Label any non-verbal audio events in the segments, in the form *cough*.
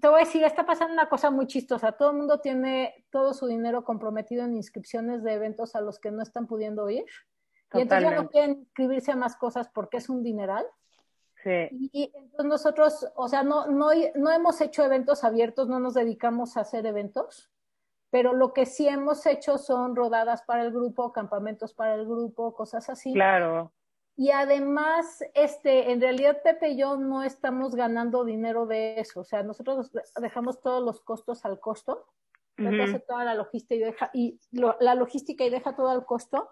te voy a decir, está pasando una cosa muy chistosa. Todo el mundo tiene todo su dinero comprometido en inscripciones de eventos a los que no están pudiendo ir. Y entonces ya no quieren inscribirse a más cosas porque es un dineral. Sí. Y, entonces nosotros, o sea, no, no, no hemos hecho eventos abiertos, no nos dedicamos a hacer eventos, pero lo que sí hemos hecho son rodadas para el grupo, campamentos para el grupo, cosas así. Claro. Y además, este, en realidad Pepe y yo no estamos ganando dinero de eso. O sea, nosotros dejamos todos los costos al costo. Pepe hace toda la logística y deja, y la logística y deja todo al costo.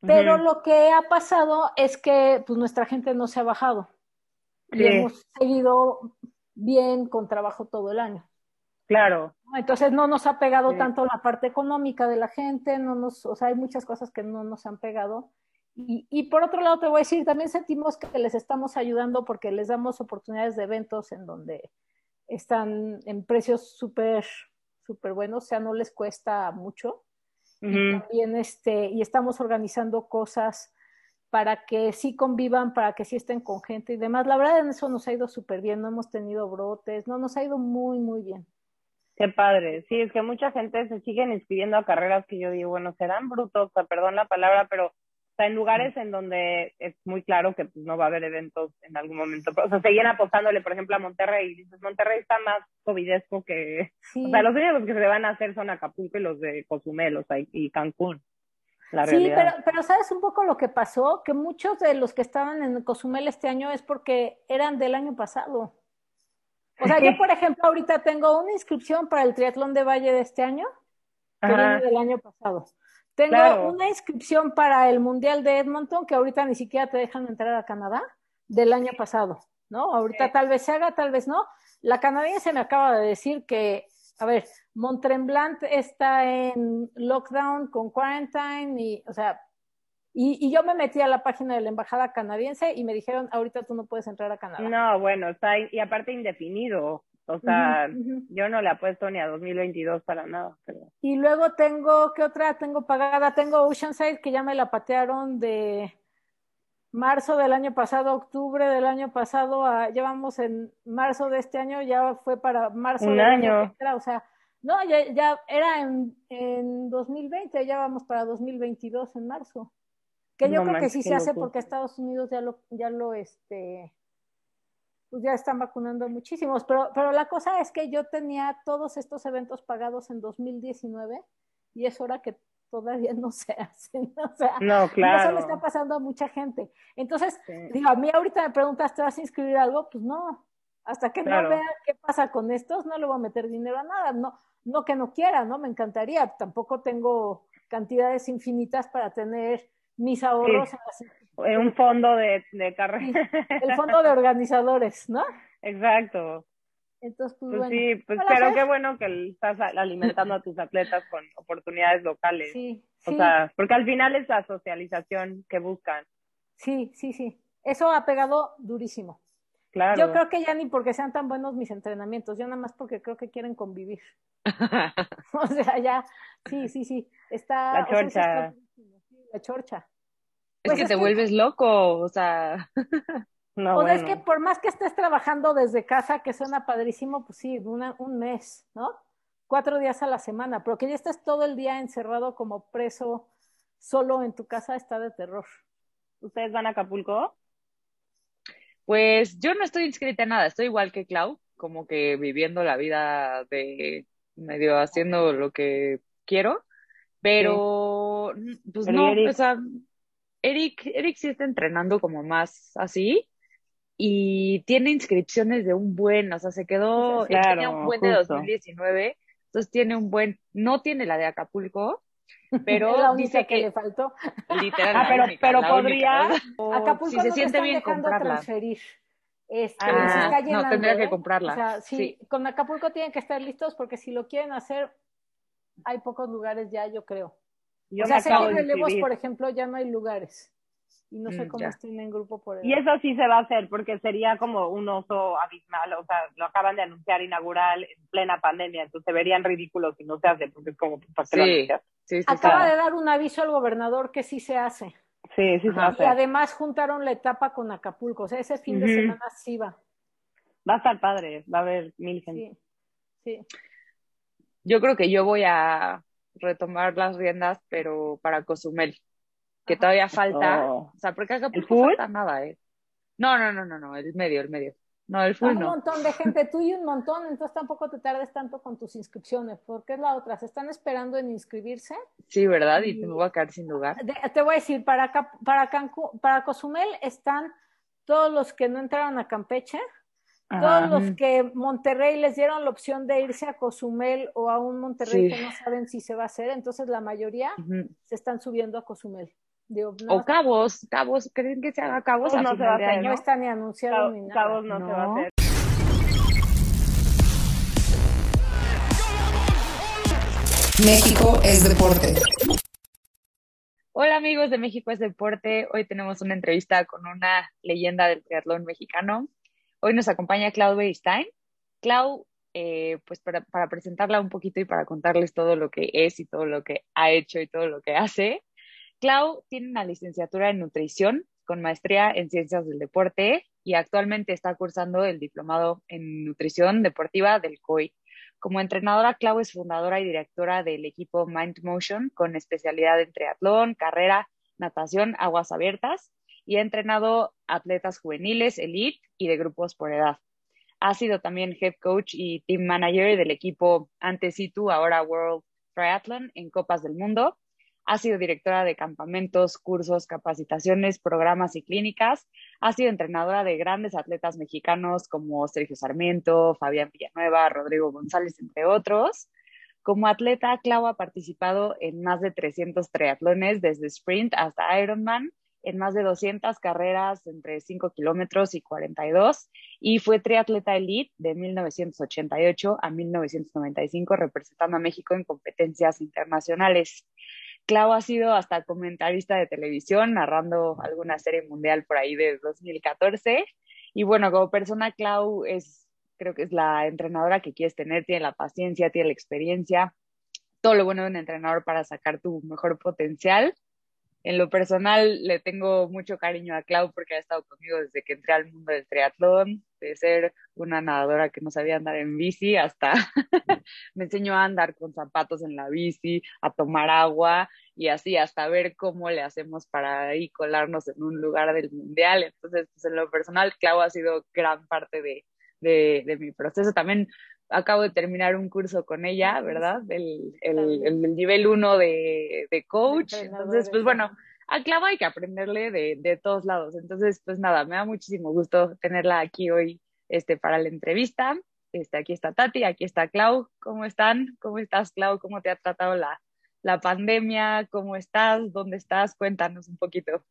Pero lo que ha pasado es que pues, nuestra gente no se ha bajado. Y hemos seguido bien con trabajo todo el año. Claro. Entonces no nos ha pegado tanto la parte económica de la gente, no nos, o sea, hay muchas cosas que no nos han pegado y, por otro lado, te voy a decir, también sentimos que les estamos ayudando porque les damos oportunidades de eventos en donde están en precios súper, súper buenos, o sea, no les cuesta mucho. Y también este, y estamos organizando cosas para que sí convivan, para que sí estén con gente y demás. La verdad en eso nos ha ido súper bien, no hemos tenido brotes, no, nos ha ido muy, muy bien. Qué padre. Sí, es que mucha gente se siguen inscribiendo a carreras que yo digo, bueno, serán brutos, perdón la palabra, pero o sea, en lugares en donde es muy claro que pues, no va a haber eventos en algún momento. O sea, seguían apostándole, por ejemplo, a Monterrey. Y dices, Monterrey está más covidesco que... O sea, los únicos que se van a hacer son Acapulco y los de Cozumel, o sea, y Cancún. La sí, pero, pero ¿sabes un poco lo que pasó? Que muchos de los que estaban en Cozumel este año es porque eran del año pasado. O sea, yo, *laughs* por ejemplo, ahorita tengo una inscripción para el triatlón de Valle de este año, que viene del año pasado. Tengo una inscripción para el Mundial de Edmonton que ahorita ni siquiera te dejan entrar a Canadá del año pasado, ¿no? Ahorita tal vez se haga, tal vez no. La canadiense me acaba de decir que, a ver, Montremblant está en lockdown con quarantine y, o sea, y, yo me metí a la página de la embajada canadiense y me dijeron, ahorita tú no puedes entrar a Canadá. No, bueno, está, y aparte indefinido. O sea, yo no le apuesto ni a 2022 para nada. Y luego tengo, ¿qué otra tengo pagada? Tengo Oceanside que ya me la patearon de marzo del año pasado, octubre del año pasado, a, ya vamos en marzo de este año, ya fue para marzo Un del año. o sea, no, ya, ya era en, en 2020, ya vamos para 2022 en marzo. Que yo creo que sí se hace porque Estados Unidos ya lo, ya lo, este, pues ya están vacunando muchísimos, pero, pero la cosa es que yo tenía todos estos eventos pagados en 2019 y es hora que todavía no se hacen, *laughs* o sea, no, claro. eso le está pasando a mucha gente. Entonces, digo, a mí ahorita me preguntas, ¿te vas a inscribir algo? Pues no, hasta que no vea qué pasa con estos, no le voy a meter dinero a nada, no, no que no quiera, ¿no? Me encantaría, tampoco tengo cantidades infinitas para tener mis ahorros en las un fondo de, de carrera. El fondo de organizadores, ¿no? Exacto. Entonces, pues, pues sí, pues pero qué bueno que estás alimentando a tus atletas con oportunidades locales. Sí, o sea, porque al final es la socialización que buscan. Sí, sí, sí. Eso ha pegado durísimo. Claro. Yo creo que ya ni porque sean tan buenos mis entrenamientos, yo nada más porque creo que quieren convivir. *laughs* *laughs* o sea, ya, sí, sí, sí. Está. La chorcha. La chorcha. Es pues que te vuelves loco, o sea. *laughs* no, o es que por más que estés trabajando desde casa, que suena padrísimo, pues sí, un mes, ¿no? Cuatro días a la semana, pero que ya estés todo el día encerrado como preso solo en tu casa está de terror. ¿Ustedes van a Acapulco? Pues yo no estoy inscrita en nada, estoy igual que Clau, como que viviendo la vida de medio haciendo lo que quiero, pero pues no, o sea, Eric, Eric sí está entrenando como más así y tiene inscripciones de un buen, o sea, se quedó, tenía un buen de 2019, entonces tiene un buen, no tiene la de Acapulco, *laughs* pero dice que, le faltó. Literal, ah, pero, pero podría, *laughs* Acapulco si se siente bien comprarla. Transferir. Este, ah, no, tendría que ¿eh? comprarla. O sea, sí, con Acapulco tienen que estar listos porque si lo quieren hacer, hay pocos lugares ya, yo creo. Yo o sea, sé que relevos, por ejemplo, ya no hay lugares. Y no sé mm, cómo estén en grupo por eso. Y eso sí se va a hacer, porque sería como un oso abismal. O sea, lo acaban de anunciar inaugural en plena pandemia, entonces se verían ridículos si no se hace, porque es como, ¿para sí, sí, Acaba de dar un aviso al gobernador que sí se hace. Sí, sí se hace. Y además juntaron la etapa con Acapulco. O sea, ese fin de semana sí va. Va a estar padre, va a haber mil gente. Sí. Yo creo que yo voy a retomar las riendas, pero para Cozumel, que todavía falta, Oh. o sea, porque acá ¿El no falta nada, ¿eh? No, no, no, no, no, el medio, el medio. No, el full un montón de gente, *laughs* tú y un montón, entonces tampoco te tardes tanto con tus inscripciones, porque es la otra, se están esperando en inscribirse. Sí, ¿verdad? Y Y- me voy a quedar sin lugar. De- te voy a decir, para, para, Cancún, para Cozumel están todos los que no entraron a Campeche, todos los Ujú. que Monterrey les dieron la opción de irse a Cozumel o a un Monterrey Sí. que no saben si se va a hacer, entonces la mayoría se están subiendo a Cozumel. Digo, no, O Cabos, Cabos, ¿creen que se haga Cabos no se va a de hacer, año? no está ni anunciado Cabo- ni nada. Cabos no, se va a No. hacer. México es deporte. Hola amigos de México es Deporte. Hoy tenemos una entrevista con una leyenda del triatlón mexicano. Hoy nos acompaña Clau Beristain. Clau, eh, pues para, presentarla un poquito y para contarles todo lo que es y todo lo que ha hecho y todo lo que hace. Clau tiene una licenciatura en nutrición con maestría en ciencias del deporte y actualmente está cursando el diplomado en nutrición deportiva del COI. Como entrenadora, Clau es fundadora y directora del equipo Mind Motion con especialidad en triatlón, carrera, natación, aguas abiertas y ha entrenado atletas juveniles, elite y de grupos por edad. Ha sido también head coach y team manager del equipo antes Situ, ahora World Triathlon en Copas del Mundo. Ha sido directora de campamentos, cursos, capacitaciones, programas y clínicas. Ha sido entrenadora de grandes atletas mexicanos como Sergio Sarmiento, Fabián Villanueva, Rodrigo González, entre otros. Como atleta, Clau ha participado en más de 300 triatlones, desde sprint hasta Ironman, en más de 200 carreras entre 5 kilómetros y 42, y fue triatleta elite de 1988 a 1995, representando a México en competencias internacionales. Clau ha sido hasta comentarista de televisión, narrando alguna serie mundial por ahí de 2014. Y bueno, como persona, Clau es, creo que es la entrenadora que quieres tener, tiene la paciencia, tiene la experiencia, todo lo bueno de un entrenador para sacar tu mejor potencial. En lo personal, le tengo mucho cariño a Clau porque ha estado conmigo desde que entré al mundo del triatlón, de ser una nadadora que no sabía andar en bici hasta *laughs* me enseñó a andar con zapatos en la bici, a tomar agua y así hasta ver cómo le hacemos para ahí colarnos en un lugar del mundial. Entonces, pues en lo personal, Clau ha sido gran parte de, de, de mi proceso. También acabo de terminar un curso con ella, ¿verdad? El, el, el, el nivel 1 de, de coach. Entonces, pues bueno, a Clau hay que aprenderle de, de todos lados. Entonces, pues nada, me da muchísimo gusto tenerla aquí hoy este, para la entrevista. Este, aquí está Tati, aquí está Clau. ¿Cómo están? ¿Cómo estás, Clau? ¿Cómo te ha tratado la, la pandemia? ¿Cómo estás? ¿Dónde estás? Cuéntanos un poquito.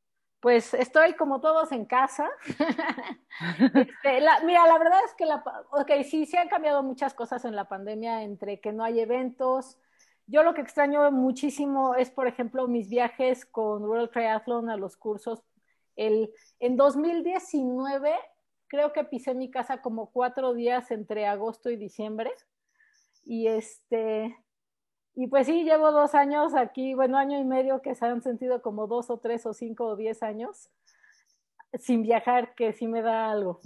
Pues estoy como todos en casa. *laughs* este, la, mira, la verdad es que la, okay, sí, sí han cambiado muchas cosas en la pandemia, entre que no hay eventos. Yo lo que extraño muchísimo es, por ejemplo, mis viajes con World Triathlon a los cursos. El, en 2019 creo que pisé mi casa como cuatro días entre agosto y diciembre. Y este, y pues sí, llevo dos años aquí, bueno, año y medio que se han sentido como dos o tres o cinco o diez años sin viajar, que sí me da algo.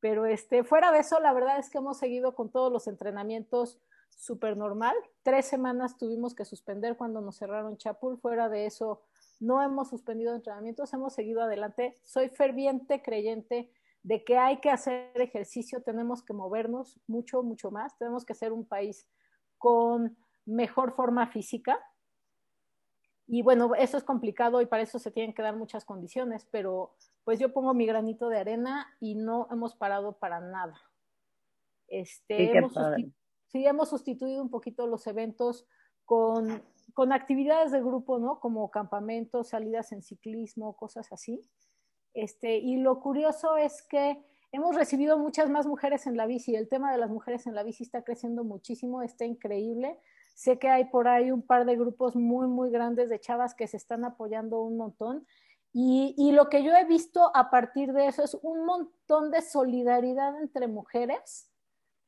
Pero este, fuera de eso, la verdad es que hemos seguido con todos los entrenamientos súper normal. Tres semanas tuvimos que suspender cuando nos cerraron Chapul. Fuera de eso, no hemos suspendido entrenamientos, hemos seguido adelante. Soy ferviente creyente de que hay que hacer ejercicio, tenemos que movernos mucho, mucho más. Tenemos que ser un país con mejor forma física. Y bueno, eso es complicado y para eso se tienen que dar muchas condiciones, pero pues yo pongo mi granito de arena y no hemos parado para nada. Este, sí, hemos, sustitu sí, hemos sustituido un poquito los eventos con, con actividades de grupo, ¿no? Como campamentos, salidas en ciclismo, cosas así. Este, y lo curioso es que hemos recibido muchas más mujeres en la bici. El tema de las mujeres en la bici está creciendo muchísimo, está increíble. Sé que hay por ahí un par de grupos muy, muy grandes de chavas que se están apoyando un montón. Y, y, lo que yo he visto a partir de eso es un montón de solidaridad entre mujeres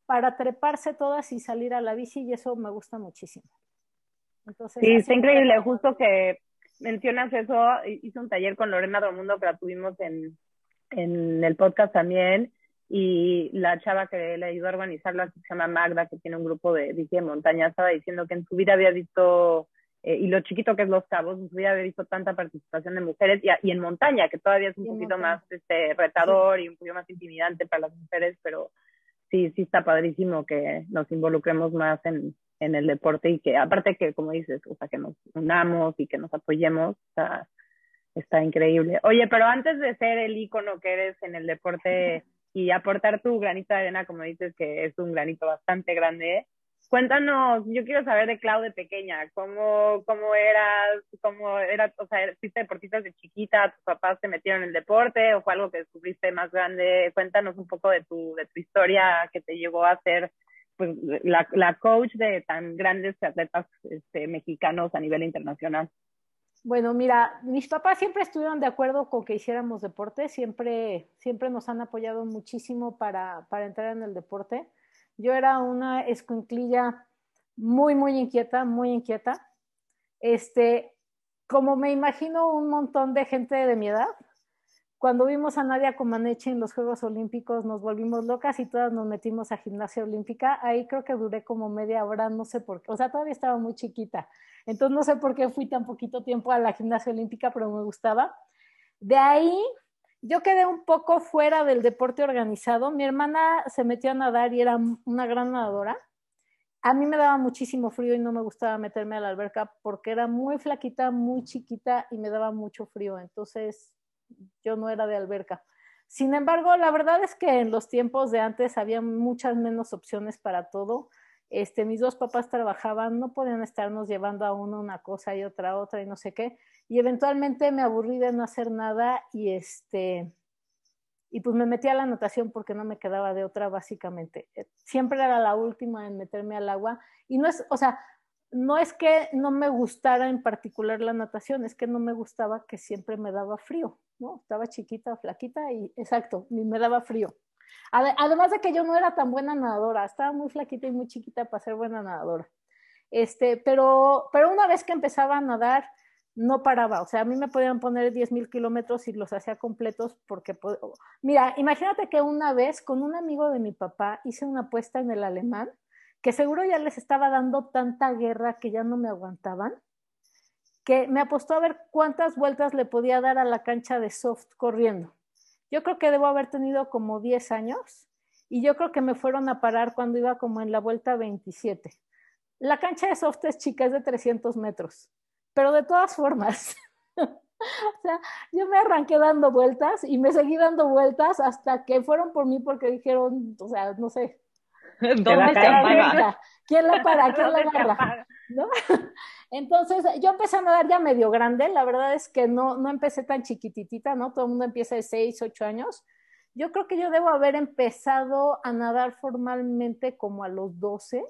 para treparse todas y salir a la bici y eso me gusta muchísimo. Entonces, sí, está increíble. Que... Justo que mencionas eso, hice un taller con Lorena Romundo que la tuvimos en, en el podcast también y la chava que le ayudó a organizarlo, que se llama Magda, que tiene un grupo de bici de montaña, estaba diciendo que en su vida había visto, eh, y lo chiquito que es Los Cabos, en su vida había visto tanta participación de mujeres, y, en montaña, que todavía es un poquito más este, retador y un poquito más intimidante para las mujeres, pero sí, sí está padrísimo que nos involucremos más en, en el deporte y que aparte que, como dices, o sea, que nos unamos y que nos apoyemos, está, está increíble. Oye, pero antes de ser el ícono que eres en el deporte *laughs* y aportar tu granito de arena, como dices, que es un granito bastante grande. Cuéntanos, yo quiero saber de Clau de pequeña, cómo, cómo eras, cómo eras, o sea, fuiste deportista de chiquita, tus papás te metieron en el deporte o fue algo que descubriste más grande. Cuéntanos un poco de tu, de tu historia que te llevó a ser pues, la, la coach de tan grandes atletas este, mexicanos a nivel internacional. Bueno, mira, mis papás siempre estuvieron de acuerdo con que hiciéramos deporte, siempre, siempre nos han apoyado muchísimo para, entrar en el deporte. Yo era una escuinclilla muy, muy inquieta, muy inquieta. Este, como me imagino un montón de gente de mi edad, cuando vimos a Nadia Comaneci en los Juegos Olímpicos nos volvimos locas y todas nos metimos a gimnasia olímpica. Ahí creo que duré como media hora, no sé por qué, o sea, todavía estaba muy chiquita. Entonces no sé por qué fui tan poquito tiempo a la gimnasia olímpica, pero me gustaba. De ahí yo quedé un poco fuera del deporte organizado. Mi hermana se metió a nadar y era una gran nadadora. A mí me daba muchísimo frío y no me gustaba meterme a la alberca porque era muy flaquita, muy chiquita y me daba mucho frío. Entonces yo no era de alberca. Sin embargo, la verdad es que en los tiempos de antes había muchas menos opciones para todo. Este, mis dos papás trabajaban, no podían estarnos llevando a uno una cosa y otra otra y no sé qué. Y eventualmente me aburrí de no hacer nada y este y pues me metí a la natación porque no me quedaba de otra básicamente. Siempre era la última en meterme al agua y no es, o sea, no es que no me gustara en particular la natación, es que no me gustaba que siempre me daba frío, ¿no? Estaba chiquita, flaquita y exacto, me daba frío. Además de que yo no era tan buena nadadora, estaba muy flaquita y muy chiquita para ser buena nadadora. Este, pero, pero una vez que empezaba a nadar, no paraba. O sea, a mí me podían poner 10 mil kilómetros y los hacía completos porque, mira, imagínate que una vez con un amigo de mi papá hice una apuesta en el alemán que seguro ya les estaba dando tanta guerra que ya no me aguantaban, que me apostó a ver cuántas vueltas le podía dar a la cancha de soft corriendo. Yo creo que debo haber tenido como 10 años y yo creo que me fueron a parar cuando iba como en la vuelta 27. La cancha de soft es chica, es de 300 metros, pero de todas formas, *laughs* o sea, yo me arranqué dando vueltas y me seguí dando vueltas hasta que fueron por mí porque dijeron, o sea, no sé, *laughs* ¿Dónde ¿Quién la para? ¿Quién la agarra? ¿No? *laughs* Entonces, yo empecé a nadar ya medio grande, la verdad es que no, no empecé tan chiquititita, ¿no? Todo el mundo empieza de 6, 8 años. Yo creo que yo debo haber empezado a nadar formalmente como a los 12.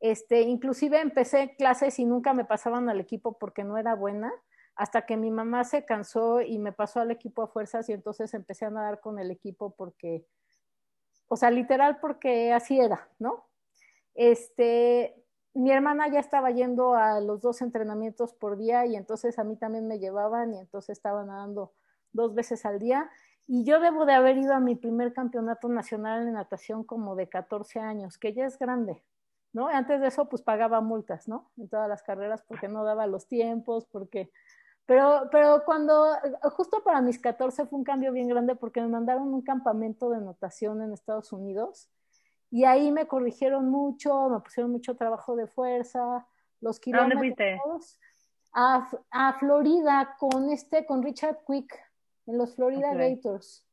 Este, inclusive empecé clases y nunca me pasaban al equipo porque no era buena, hasta que mi mamá se cansó y me pasó al equipo a fuerzas y entonces empecé a nadar con el equipo porque o sea, literal porque así era, ¿no? Este, mi hermana ya estaba yendo a los dos entrenamientos por día y entonces a mí también me llevaban y entonces estaba nadando dos veces al día. Y yo debo de haber ido a mi primer campeonato nacional en natación como de 14 años, que ya es grande, ¿no? Antes de eso, pues pagaba multas, ¿no? En todas las carreras porque no daba los tiempos, porque pero, pero cuando, justo para mis 14 fue un cambio bien grande porque me mandaron un campamento de natación en Estados Unidos y ahí me corrigieron mucho, me pusieron mucho trabajo de fuerza, los kilómetros. ¿A dónde fuiste? A, a, Florida con este, con Richard Quick, en los Florida Gators.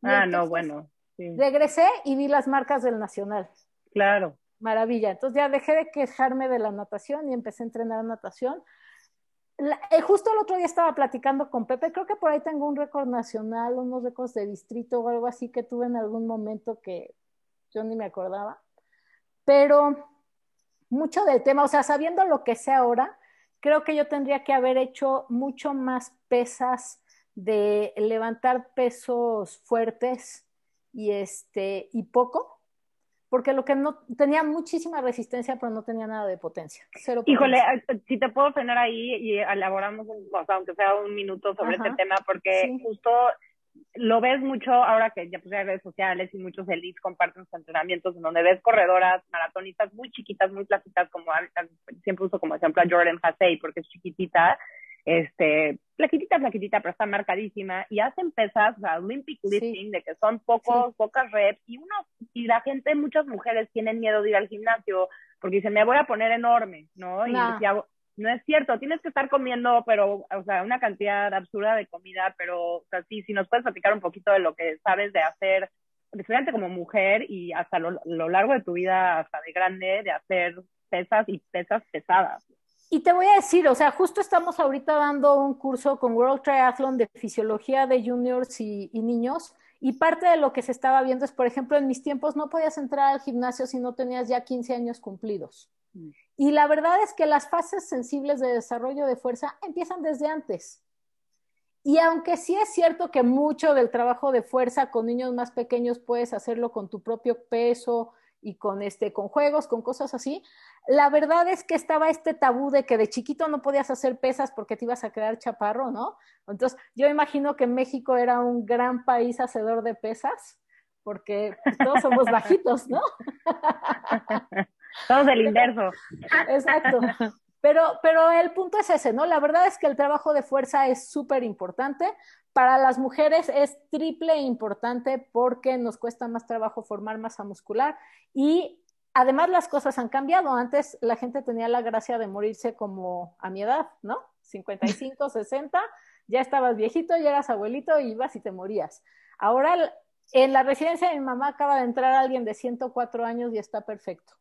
ah, no, bueno. Regresé y vi las marcas del Nacional. Claro. Maravilla. Entonces ya dejé de quejarme de la natación y empecé a entrenar natación eh, justo el otro día estaba platicando con Pepe, creo que por ahí tengo un récord nacional, unos récords de distrito o algo así que tuve en algún momento que yo ni me acordaba. Pero mucho del tema, o sea, sabiendo lo que sé ahora, creo que yo tendría que haber hecho mucho más pesas de levantar pesos fuertes y este y poco porque lo que no tenía muchísima resistencia, pero no tenía nada de potencia. Híjole, si te puedo frenar ahí y elaboramos, un, o sea, aunque sea un minuto sobre este tema, porque justo lo ves mucho ahora que ya pues hay redes sociales y muchos elites comparten sus entrenamientos en donde ves corredoras maratonistas muy chiquitas, muy plaquitas, como siempre uso como ejemplo a Jordan Hasey porque es chiquitita, este, plaquitita, plaquitita, pero está marcadísima y hacen pesas, o sea, Olympic lifting, de que son pocos, pocas reps y uno, y la gente, muchas mujeres tienen miedo de ir al gimnasio porque dicen, me voy a poner enorme, ¿no? Y no es cierto, tienes que estar comiendo, pero, o sea, una cantidad absurda de comida, pero, o sea, sí, si nos puedes platicar un poquito de lo que sabes de hacer, especialmente como mujer y hasta lo, lo largo de tu vida, hasta de grande, de hacer pesas y pesas pesadas. Y te voy a decir, o sea, justo estamos ahorita dando un curso con World Triathlon de fisiología de juniors y, y, niños. Y parte de lo que se estaba viendo es, por ejemplo, en mis tiempos no podías entrar al gimnasio si no tenías ya 15 años cumplidos. Mm. Y la verdad es que las fases sensibles de desarrollo de fuerza empiezan desde antes. Y aunque sí es cierto que mucho del trabajo de fuerza con niños más pequeños puedes hacerlo con tu propio peso y con este con juegos, con cosas así, la verdad es que estaba este tabú de que de chiquito no podías hacer pesas porque te ibas a quedar chaparro, ¿no? Entonces, yo imagino que México era un gran país hacedor de pesas porque todos somos bajitos, ¿no? Todos del inverso. Exacto. Pero, pero el punto es ese, ¿no? La verdad es que el trabajo de fuerza es súper importante. Para las mujeres es triple importante porque nos cuesta más trabajo formar masa muscular y además las cosas han cambiado. Antes la gente tenía la gracia de morirse como a mi edad, ¿no? 55, 60, *laughs* ya estabas viejito, ya eras abuelito y ibas y te morías. Ahora en la residencia de mi mamá acaba de entrar alguien de 104 años y está perfecto.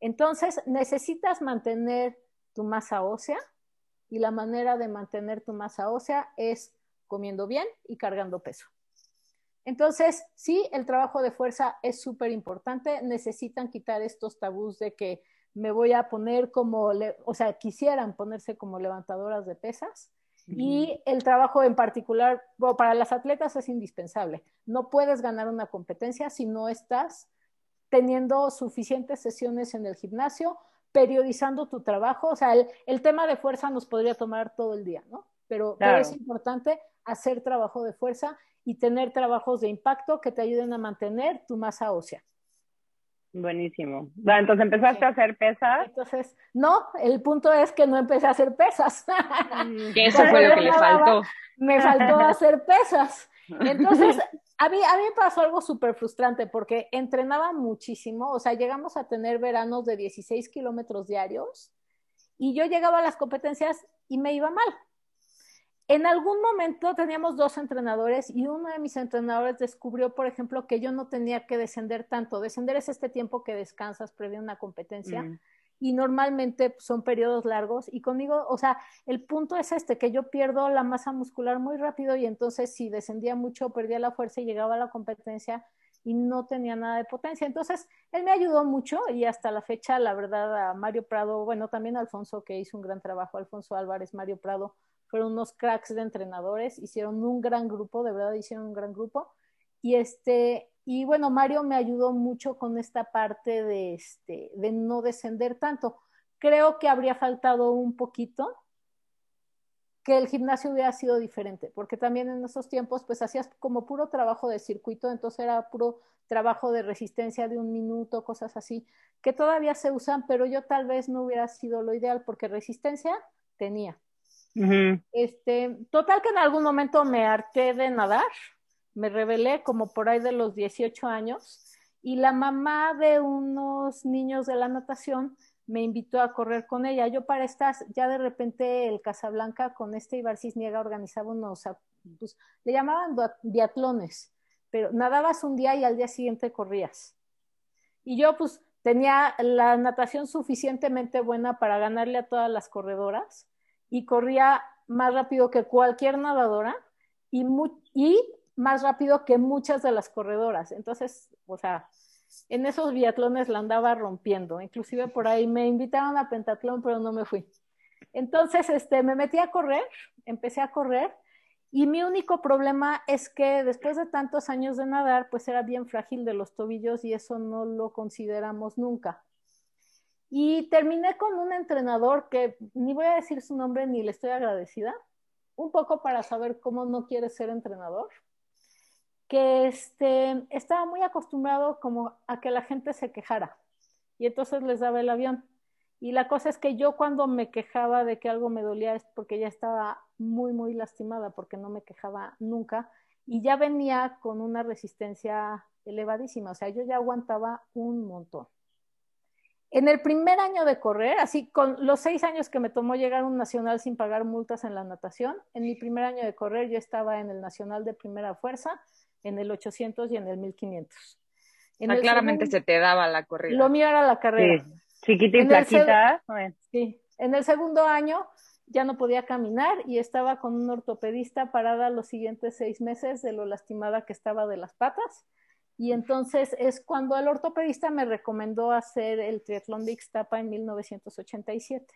Entonces, necesitas mantener tu masa ósea y la manera de mantener tu masa ósea es comiendo bien y cargando peso. Entonces, sí, el trabajo de fuerza es súper importante. Necesitan quitar estos tabús de que me voy a poner como, o sea, quisieran ponerse como levantadoras de pesas. Y el trabajo en particular, para las atletas es indispensable. No puedes ganar una competencia si no estás teniendo suficientes sesiones en el gimnasio, periodizando tu trabajo. O sea, el, tema de fuerza nos podría tomar todo el día, ¿no? Pero, es importante hacer trabajo de fuerza y tener trabajos de impacto que te ayuden a mantener tu masa ósea. Buenísimo. entonces empezaste a hacer pesas. Entonces, no, el punto es que no empecé a hacer pesas. Que eso fue lo que le faltó. Me faltó *laughs* hacer pesas. Entonces, *laughs* a mí, a mí me pasó algo súper frustrante porque entrenaba muchísimo, o sea, llegamos a tener veranos de 16 kilómetros diarios y yo llegaba a las competencias y me iba mal. En algún momento teníamos dos entrenadores y uno de mis entrenadores descubrió, por ejemplo, que yo no tenía que descender tanto. Descender es este tiempo que descansas previo a una competencia. Mm y normalmente son periodos largos y conmigo, o sea, el punto es este, que yo pierdo la masa muscular muy rápido y entonces si descendía mucho, perdía la fuerza y llegaba a la competencia y no tenía nada de potencia. Entonces, él me ayudó mucho y hasta la fecha, la verdad, a Mario Prado, bueno, también a Alfonso, que hizo un gran trabajo, Alfonso Álvarez, Mario Prado, fueron unos cracks de entrenadores, hicieron un gran grupo, de verdad hicieron un gran grupo. Y este, y bueno, Mario me ayudó mucho con esta parte de, este, de no descender tanto. Creo que habría faltado un poquito que el gimnasio hubiera sido diferente, porque también en esos tiempos pues hacías como puro trabajo de circuito, entonces era puro trabajo de resistencia de un minuto, cosas así, que todavía se usan, pero yo tal vez no hubiera sido lo ideal porque resistencia tenía. Este, total que en algún momento me harté de nadar, me rebelé como por ahí de los 18 años y la mamá de unos niños de la natación me invitó a correr con ella. Yo para estas, ya de repente el Casablanca con este Ibar Cisniega organizaba unos, pues, le llamaban biatlones, pero nadabas un día y al día siguiente corrías. Y yo pues tenía la natación suficientemente buena para ganarle a todas las corredoras y corría más rápido que cualquier nadadora y, más rápido que muchas de las corredoras. Entonces, o sea, en esos biatlones la andaba rompiendo. Inclusive por ahí me invitaron a pentatlón, pero no me fui. Entonces, este, me metí a correr, empecé a correr y mi único problema es que después de tantos años de nadar, pues era bien frágil de los tobillos y eso no lo consideramos nunca. Y terminé con un entrenador que ni voy a decir su nombre ni le estoy agradecida, un poco para saber cómo no quiere ser entrenador que este, estaba muy acostumbrado como a que la gente se quejara y entonces les daba el avión. Y la cosa es que yo cuando me quejaba de que algo me dolía es porque ya estaba muy, muy lastimada, porque no me quejaba nunca y ya venía con una resistencia elevadísima, o sea, yo ya aguantaba un montón. En el primer año de correr, así con los seis años que me tomó llegar a un nacional sin pagar multas en la natación, en mi primer año de correr yo estaba en el nacional de primera fuerza, en el 800 y en el 1500. En ah, claramente se te daba la corrida. Lo mío era la carrera. Sí. Chiquita y flaquita. Sí. En el segundo año ya no podía caminar y estaba con un ortopedista parada los siguientes seis meses de lo lastimada que estaba de las patas. Y entonces es cuando el ortopedista me recomendó hacer el triatlón de Ixtapa en 1987.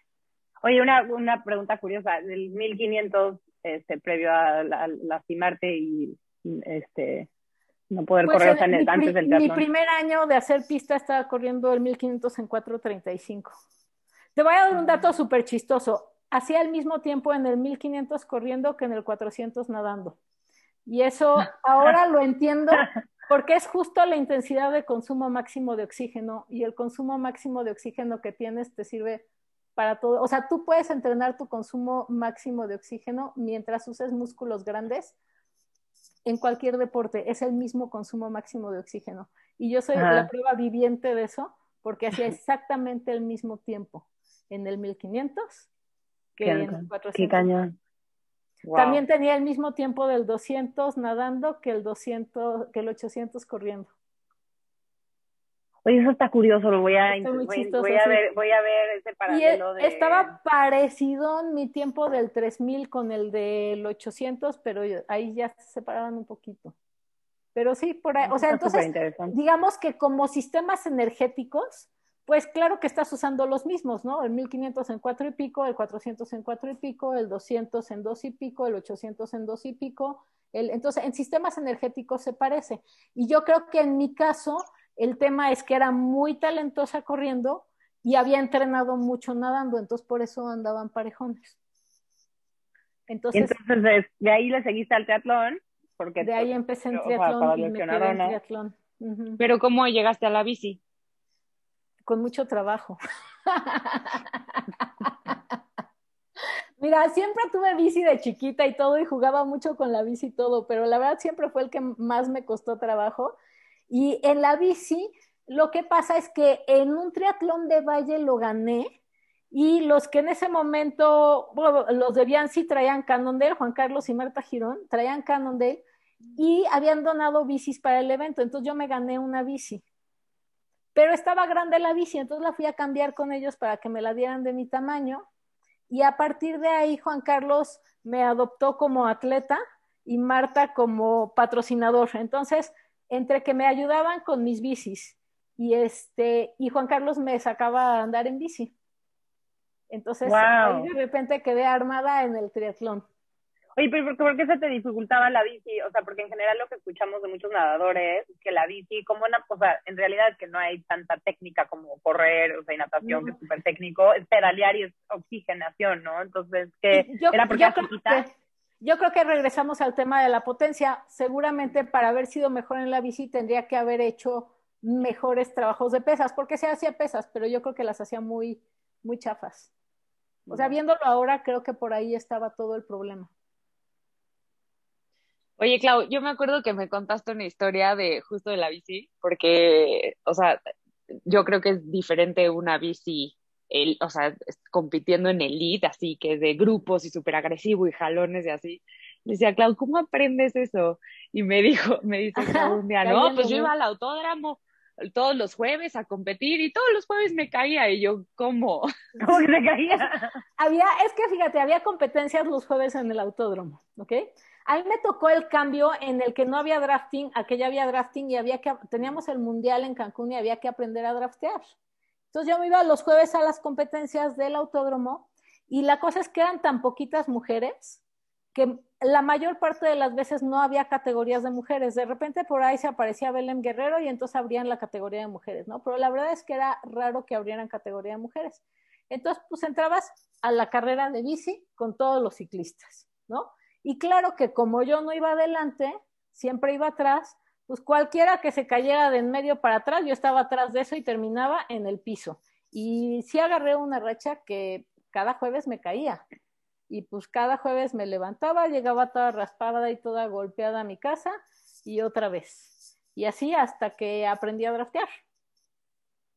Oye, una, una pregunta curiosa. Del 1500, este, previo a, lastimarte y este no poder pues correr antes del triatlón. Mi primer año de hacer pista estaba corriendo el 1500 en 4.35. Te voy a dar un dato súper chistoso. Hacía el mismo tiempo en el 1500 corriendo que en el 400 nadando. Y eso *laughs* ahora lo entiendo porque es justo la intensidad de consumo máximo de oxígeno y el consumo máximo de oxígeno que tienes te sirve para todo. O sea, tú puedes entrenar tu consumo máximo de oxígeno mientras uses músculos grandes en cualquier deporte, es el mismo consumo máximo de oxígeno. Y yo soy la prueba viviente de eso, porque hacía *laughs* exactamente el mismo tiempo en el 1500 que en el 400. También tenía el mismo tiempo del 200 nadando que el 200, que el 800 corriendo. Oye, eso está curioso, lo voy a, voy, a ver, voy a ver ese paralelo de... Estaba parecido en mi tiempo del 3000 con el del 800, pero ahí ya se separaban un poquito. Pero sí, por ahí, o sea, entonces, digamos que como sistemas energéticos, pues claro que estás usando los mismos, ¿no? El 1500 en cuatro y pico, el 400 en cuatro y pico, el 200 en dos y pico, el 800 en dos y pico. El, entonces, en sistemas energéticos se parece. Y yo creo que en mi caso, el tema es que era muy talentosa corriendo y había entrenado mucho nadando, entonces por eso andaban parejones. Entonces, de, ahí le seguiste al triatlón. Porque de ahí empecé en triatlón y me quedé en triatlón. Pero ¿cómo llegaste a la bici? Con mucho trabajo. *laughs* Mira, siempre tuve bici de chiquita y todo y jugaba mucho con la bici y todo, pero la verdad siempre fue el que más me costó trabajo y en la bici, lo que pasa es que en un triatlón de valle lo gané y los que en ese momento, bueno, los de Bianchi traían Cannondale, Juan Carlos y Marta Girón, traían Cannondale y habían donado bicis para el evento, entonces yo me gané una bici. Pero estaba grande la bici, entonces la fui a cambiar con ellos para que me la dieran de mi tamaño. Y a partir de ahí, Juan Carlos me adoptó como atleta y Marta como patrocinador. Entonces, entre que me ayudaban con mis bicis y este y Juan Carlos me sacaba a andar en bici. Entonces, ahí de repente quedé armada en el triatlón. Oye, pero ¿por qué se te dificultaba la bici? O sea, porque en general lo que escuchamos de muchos nadadores es que la bici, como una cosa, en realidad es que no hay tanta técnica como correr, o sea, y natación, que es súper técnico, es pedalear y es oxigenación, ¿no? Entonces, que era porque era chiquita. Yo creo que regresamos al tema de la potencia. Seguramente para haber sido mejor en la bici tendría que haber hecho mejores trabajos de pesas, porque se hacía pesas, pero yo creo que las hacía muy, muy chafas. O sea, viéndolo ahora, creo que por ahí estaba todo el problema. Oye, Clau, yo me acuerdo que me contaste una historia de justo de la bici, porque, o sea, yo creo que es diferente una bici el, o sea, compitiendo en elite, así que es de grupos y súper agresivo y jalones y así. Le decía, Clau, ¿cómo aprendes eso? Y me dijo, me dice un día, no, pues yo iba al autódromo todos los jueves a competir y todos los jueves me caía y yo, ¿cómo? *laughs* ¿Cómo que me caía? *laughs* había, es que fíjate, había competencias los jueves en el autódromo, ¿ok? A mí me tocó el cambio en el que no había drafting, aquella había drafting y había que, teníamos el mundial en Cancún y había que aprender a draftear. Entonces yo me iba los jueves a las competencias del autódromo y la cosa es que eran tan poquitas mujeres que la mayor parte de las veces no había categorías de mujeres. De repente por ahí se aparecía Belén Guerrero y entonces abrían la categoría de mujeres, ¿no? Pero la verdad es que era raro que abrieran categoría de mujeres. Entonces, pues entrabas a la carrera de bici con todos los ciclistas, ¿no? Y claro que como yo no iba adelante, siempre iba atrás, pues cualquiera que se cayera de en medio para atrás, yo estaba atrás de eso y terminaba en el piso. Y sí agarré una racha que cada jueves me caía. Y pues cada jueves me levantaba, llegaba toda raspada y toda golpeada a mi casa y otra vez. Y así hasta que aprendí a draftear.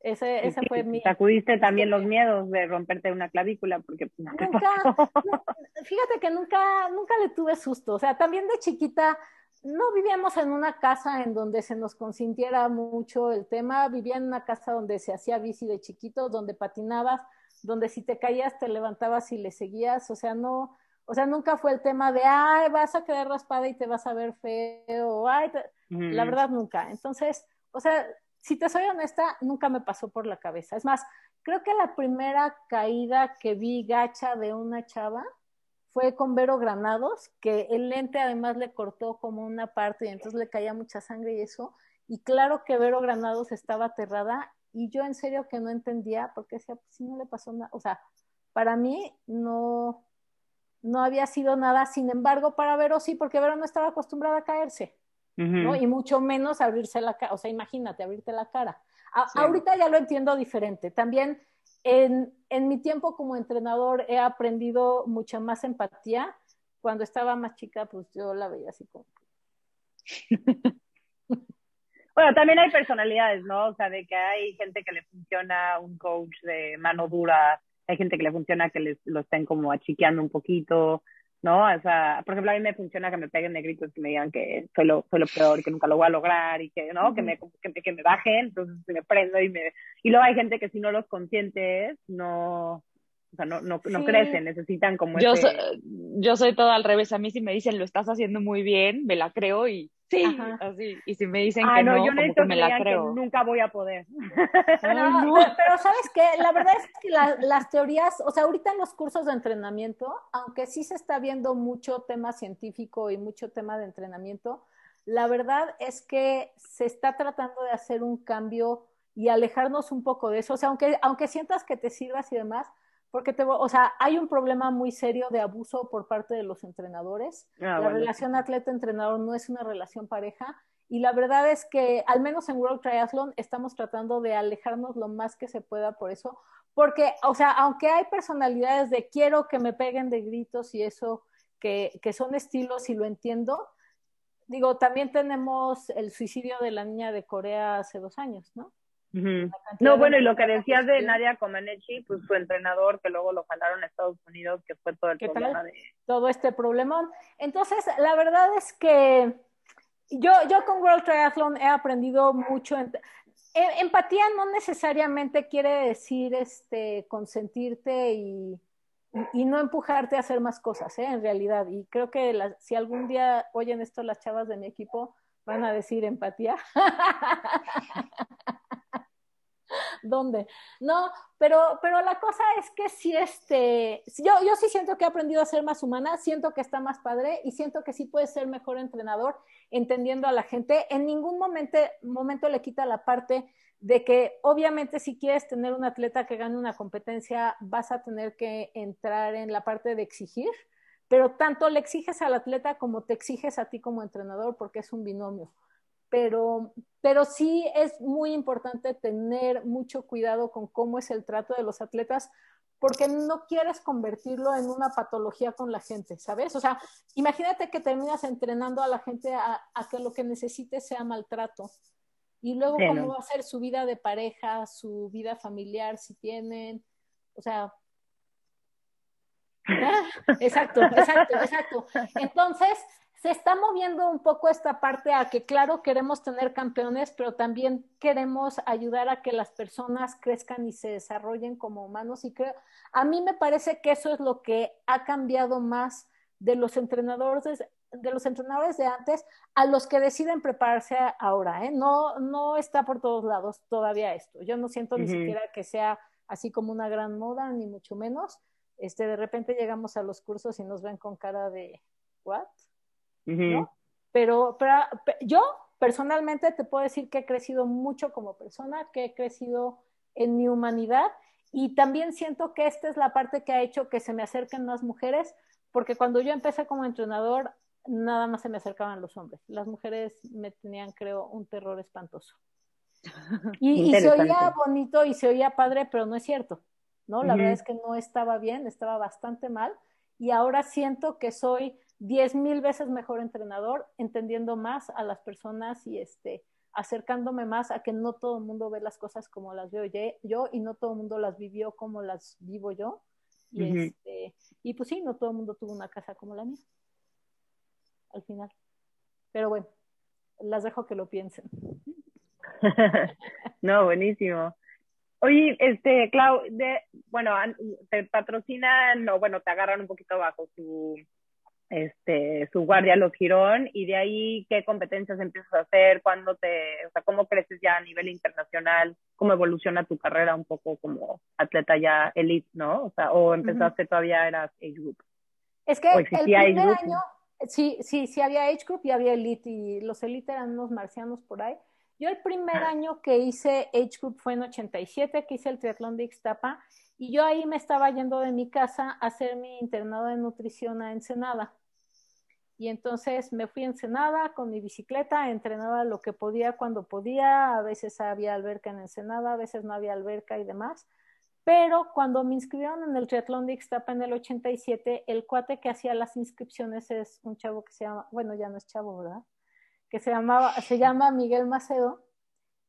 Ese, ese fue mi... Sacudiste también los miedos de romperte una clavícula, porque pues, nunca, fíjate que nunca, nunca le tuve susto. O sea, también de chiquita no vivíamos en una casa en donde se nos consintiera mucho el tema, vivía en una casa donde se hacía bici de chiquito, donde patinabas, donde si te caías te levantabas y le seguías, o sea, no, o sea, nunca fue el tema de, ay, vas a quedar raspada y te vas a ver feo, ay, la verdad nunca. Entonces, o sea, si te soy honesta, nunca me pasó por la cabeza. Es más, creo que la primera caída que vi gacha de una chava fue con Vero Granados, que el lente además le cortó como una parte y entonces le caía mucha sangre y eso. Y claro que Vero Granados estaba aterrada y yo en serio que no entendía porque decía, pues si no le pasó nada, o sea, para mí no, no había sido nada, sin embargo, para Vero sí, porque Vero no estaba acostumbrada a caerse, ¿no? Y mucho menos abrirse la cara, o sea, imagínate, abrirte la cara. Ahorita ya lo entiendo diferente. También en, en mi tiempo como entrenador he aprendido mucha más empatía. Cuando estaba más chica, pues yo la veía así como... *laughs* Bueno, también hay personalidades, ¿no? O sea, de que hay gente que le funciona un coach de mano dura, hay gente que le funciona que les, lo estén como achiqueando un poquito, ¿no? O sea, por ejemplo, a mí me funciona que me peguen de gritos, que me digan que soy lo, soy lo peor, que nunca lo voy a lograr y que, ¿no? que, me, que, que, me bajen, entonces me prendo y me... Y luego hay gente que si no los consientes, no, o sea, no, no, no crecen, necesitan como yo, soy, yo soy todo al revés. A mí si me dicen lo estás haciendo muy bien, me la creo y sí, así. Y si me dicen ah, que no, yo como que me la creo. nunca voy a poder. *laughs* Pero, ¿sabes qué? La verdad es que las teorías, o sea, ahorita en los cursos de entrenamiento, aunque sí se está viendo mucho tema científico y mucho tema de entrenamiento, la verdad es que se está tratando de hacer un cambio y alejarnos un poco de eso. O sea, aunque, aunque sientas que te sirvas y demás, porque te, o sea, hay un problema muy serio de abuso por parte de los entrenadores. Ah, la relación atleta-entrenador no es una relación pareja y la verdad es que al menos en World Triathlon estamos tratando de alejarnos lo más que se pueda por eso, porque, o sea, aunque hay personalidades de quiero que me peguen de gritos y eso, que, que son estilos y lo entiendo, digo, también tenemos el suicidio de la niña de Corea hace dos años, ¿no? No, bueno, y lo que decías de Nadia Comaneci, pues su entrenador, que luego lo jalaron a Estados Unidos, que fue todo el problema de... Todo este problemón. Entonces, la verdad es que yo, yo con World Triathlon he aprendido mucho. En... E, empatía no necesariamente quiere decir este consentirte y, y no empujarte a hacer más cosas, ¿eh? en realidad. Y creo que si algún día oyen esto las chavas de mi equipo, van a decir empatía. *laughs* *laughs* ¿Dónde? No, pero, pero la cosa es que si este, yo, yo sí siento que he aprendido a ser más humana, siento que está más padre y siento que sí puede ser mejor entrenador entendiendo a la gente. En ningún momento, momento le quita la parte de que obviamente si quieres tener un atleta que gane una competencia, vas a tener que entrar en la parte de exigir, pero tanto le exiges al atleta como te exiges a ti como entrenador porque es un binomio pero, pero sí es muy importante tener mucho cuidado con cómo es el trato de los atletas, porque no quieres convertirlo en una patología con la gente, ¿sabes? O sea, imagínate que terminas entrenando a la gente a, que lo que necesite sea maltrato. Y luego, ¿cómo va a ser su vida de pareja, su vida familiar, si tienen? O sea, *laughs* exacto, exacto, exacto. Entonces, se está moviendo un poco esta parte a que, claro, queremos tener campeones, pero también queremos ayudar a que las personas crezcan y se desarrollen como humanos. Y creo, a mí me parece que eso es lo que ha cambiado más de los entrenadores de los entrenadores de antes a los que deciden prepararse ahora, ¿eh? No, no está por todos lados todavía esto. Yo no siento ni siquiera que sea así como una gran moda, ni mucho menos. Este, de repente llegamos a los cursos y nos ven con cara de, ¿what? Pero, pero, yo personalmente te puedo decir que he crecido mucho como persona, que he crecido en mi humanidad y también siento que esta es la parte que ha hecho que se me acerquen más mujeres, porque cuando yo empecé como entrenador, nada más se me acercaban los hombres. Las mujeres me tenían, creo, un terror espantoso. *laughs* Y, se oía bonito y se oía padre, pero no es cierto, ¿no? La verdad es que no estaba bien, estaba bastante mal. Y ahora siento que soy diez mil veces mejor entrenador, entendiendo más a las personas y este, acercándome más a que no todo el mundo ve las cosas como las veo yo y no todo el mundo las vivió como las vivo yo. Y, este, y pues sí, no todo el mundo tuvo una casa como la mía al final. Pero bueno, las dejo que lo piensen. *laughs* no, buenísimo. Oye, este, Clau, de, bueno, te patrocinan o bueno, te agarran un poquito bajo su, este, su guardia los Girón y de ahí qué competencias empiezas a hacer, cuándo te, o sea, cómo creces ya a nivel internacional, cómo evoluciona tu carrera un poco como atleta ya elite, ¿no? O sea, o empezaste todavía eras age group. Es que el primer año, Sí, sí, sí había Age Group y había Elite y los Elite eran unos marcianos por ahí. Yo el primer ah. año que hice Age Group fue en 87, que hice el triatlón de Ixtapa y yo ahí me estaba yendo de mi casa a hacer mi internado de nutrición a Ensenada. Y entonces me fui a Ensenada con mi bicicleta, entrenaba lo que podía cuando podía, a veces había alberca en Ensenada, a veces no había alberca y demás pero cuando me inscribieron en el triatlón de Ixtapa en el 87, el cuate que hacía las inscripciones es un chavo que se llama, bueno, ya no es chavo, ¿verdad? Que se llamaba, se llama Miguel Macedo.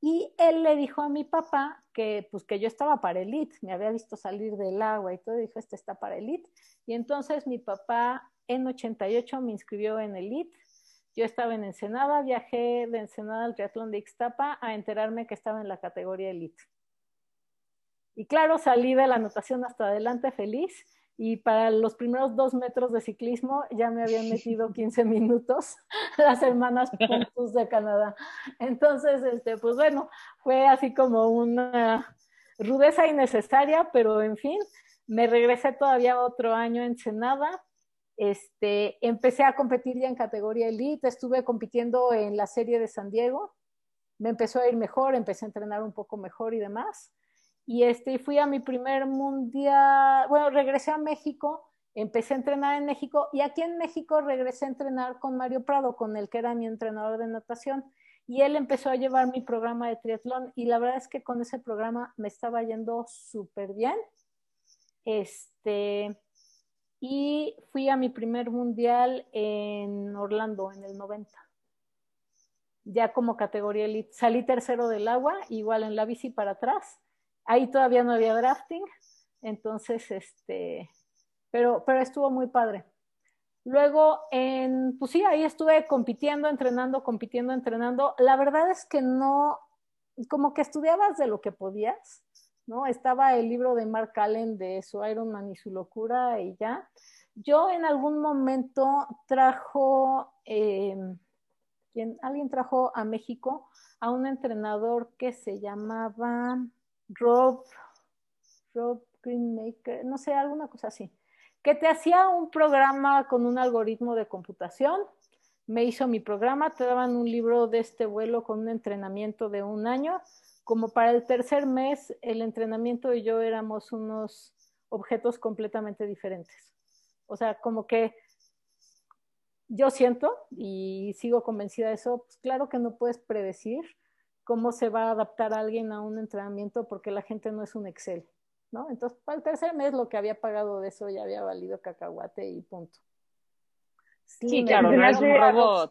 Y él le dijo a mi papá que, pues, que yo estaba para elite, me había visto salir del agua y todo, dijo, este está para elite. Y entonces mi papá en 88 me inscribió en elite. Yo estaba en Ensenada, viajé de Ensenada al triatlón de Ixtapa a enterarme que estaba en la categoría elite. Y claro, salí de la anotación hasta adelante feliz y para los primeros dos metros de ciclismo ya me habían metido *laughs* 15 minutos *laughs* las hermanas Puntos de Canadá. Entonces, este, pues bueno, fue así como una rudeza innecesaria, pero en fin, me regresé todavía otro año en Senada. Este, empecé a competir ya en categoría elite, estuve compitiendo en la serie de San Diego, me empezó a ir mejor, empecé a entrenar un poco mejor y demás y este, fui a mi primer mundial, bueno, regresé a México, empecé a entrenar en México y aquí en México regresé a entrenar con Mario Prado, con el que era mi entrenador de natación y él empezó a llevar mi programa de triatlón y la verdad es que con ese programa me estaba yendo súper bien. Este, y fui a mi primer mundial en Orlando en el 90. Ya como categoría elite, salí tercero del agua, igual en la bici para atrás Ahí todavía no había drafting, entonces, este, pero, pero estuvo muy padre. Luego, en, pues sí, ahí estuve compitiendo, entrenando, compitiendo, entrenando. La verdad es que no, como que estudiabas de lo que podías, ¿no? Estaba el libro de Mark Allen de su Ironman y su locura y ya. Yo en algún momento trajo, eh, alguien trajo a México a un entrenador que se llamaba, Rob, Rob Greenmaker, no sé, alguna cosa así, que te hacía un programa con un algoritmo de computación. Me hizo mi programa, te daban un libro de este vuelo con un entrenamiento de un año. Como para el tercer mes, el entrenamiento y yo éramos unos objetos completamente diferentes. O sea, como que yo siento y sigo convencida de eso, pues claro que no puedes predecir cómo se va a adaptar alguien a un entrenamiento porque la gente no es un Excel, ¿no? Entonces, para el tercer mes lo que había pagado de eso ya había valido cacahuate y punto. Sí, claro, no es un robot.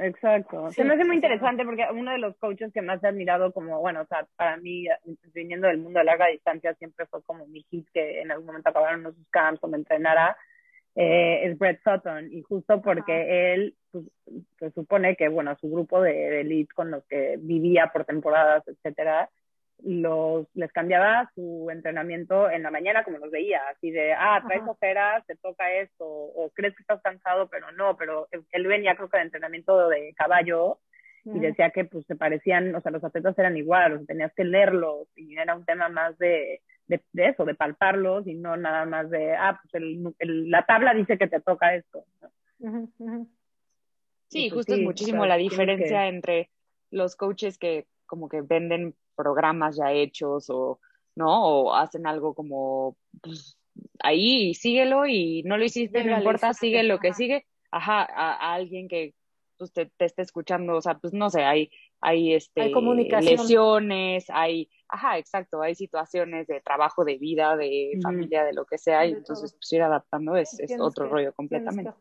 Exacto. Se me hace muy interesante porque uno de los coaches que más he admirado como, bueno, o sea, para mí, viniendo del mundo de larga distancia, siempre fue como mi hit que en algún momento acabaron sus camps o me entrenara, eh, es Brett Sutton. Y justo porque él pues, se supone que, bueno, su grupo de, elite con los que vivía por temporadas, etcétera, los, les cambiaba su entrenamiento en la mañana como los veía, así de, ah, traes ojeras, te toca esto, o crees que estás cansado, pero no, pero él venía creo que de entrenamiento de caballo y decía que pues se parecían, o sea, los atletas eran iguales, tenías que leerlos y era un tema más de, de, eso, de palparlos y no nada más de, ah, pues el, la tabla dice que te toca esto. Sí, pues justo es muchísimo la diferencia entre los coaches que como que venden programas ya hechos o, ¿no? O hacen algo como, pues, ahí, síguelo y no lo hiciste, no importa, sigue lo que sigue, ajá, a, alguien que pues, te, te, esté escuchando, o sea, pues no sé, hay, hay, este, lesiones, hay, ajá, exacto, hay situaciones de trabajo, de vida, de familia, de lo que sea, y entonces pues ir adaptando es, es otro rollo completamente.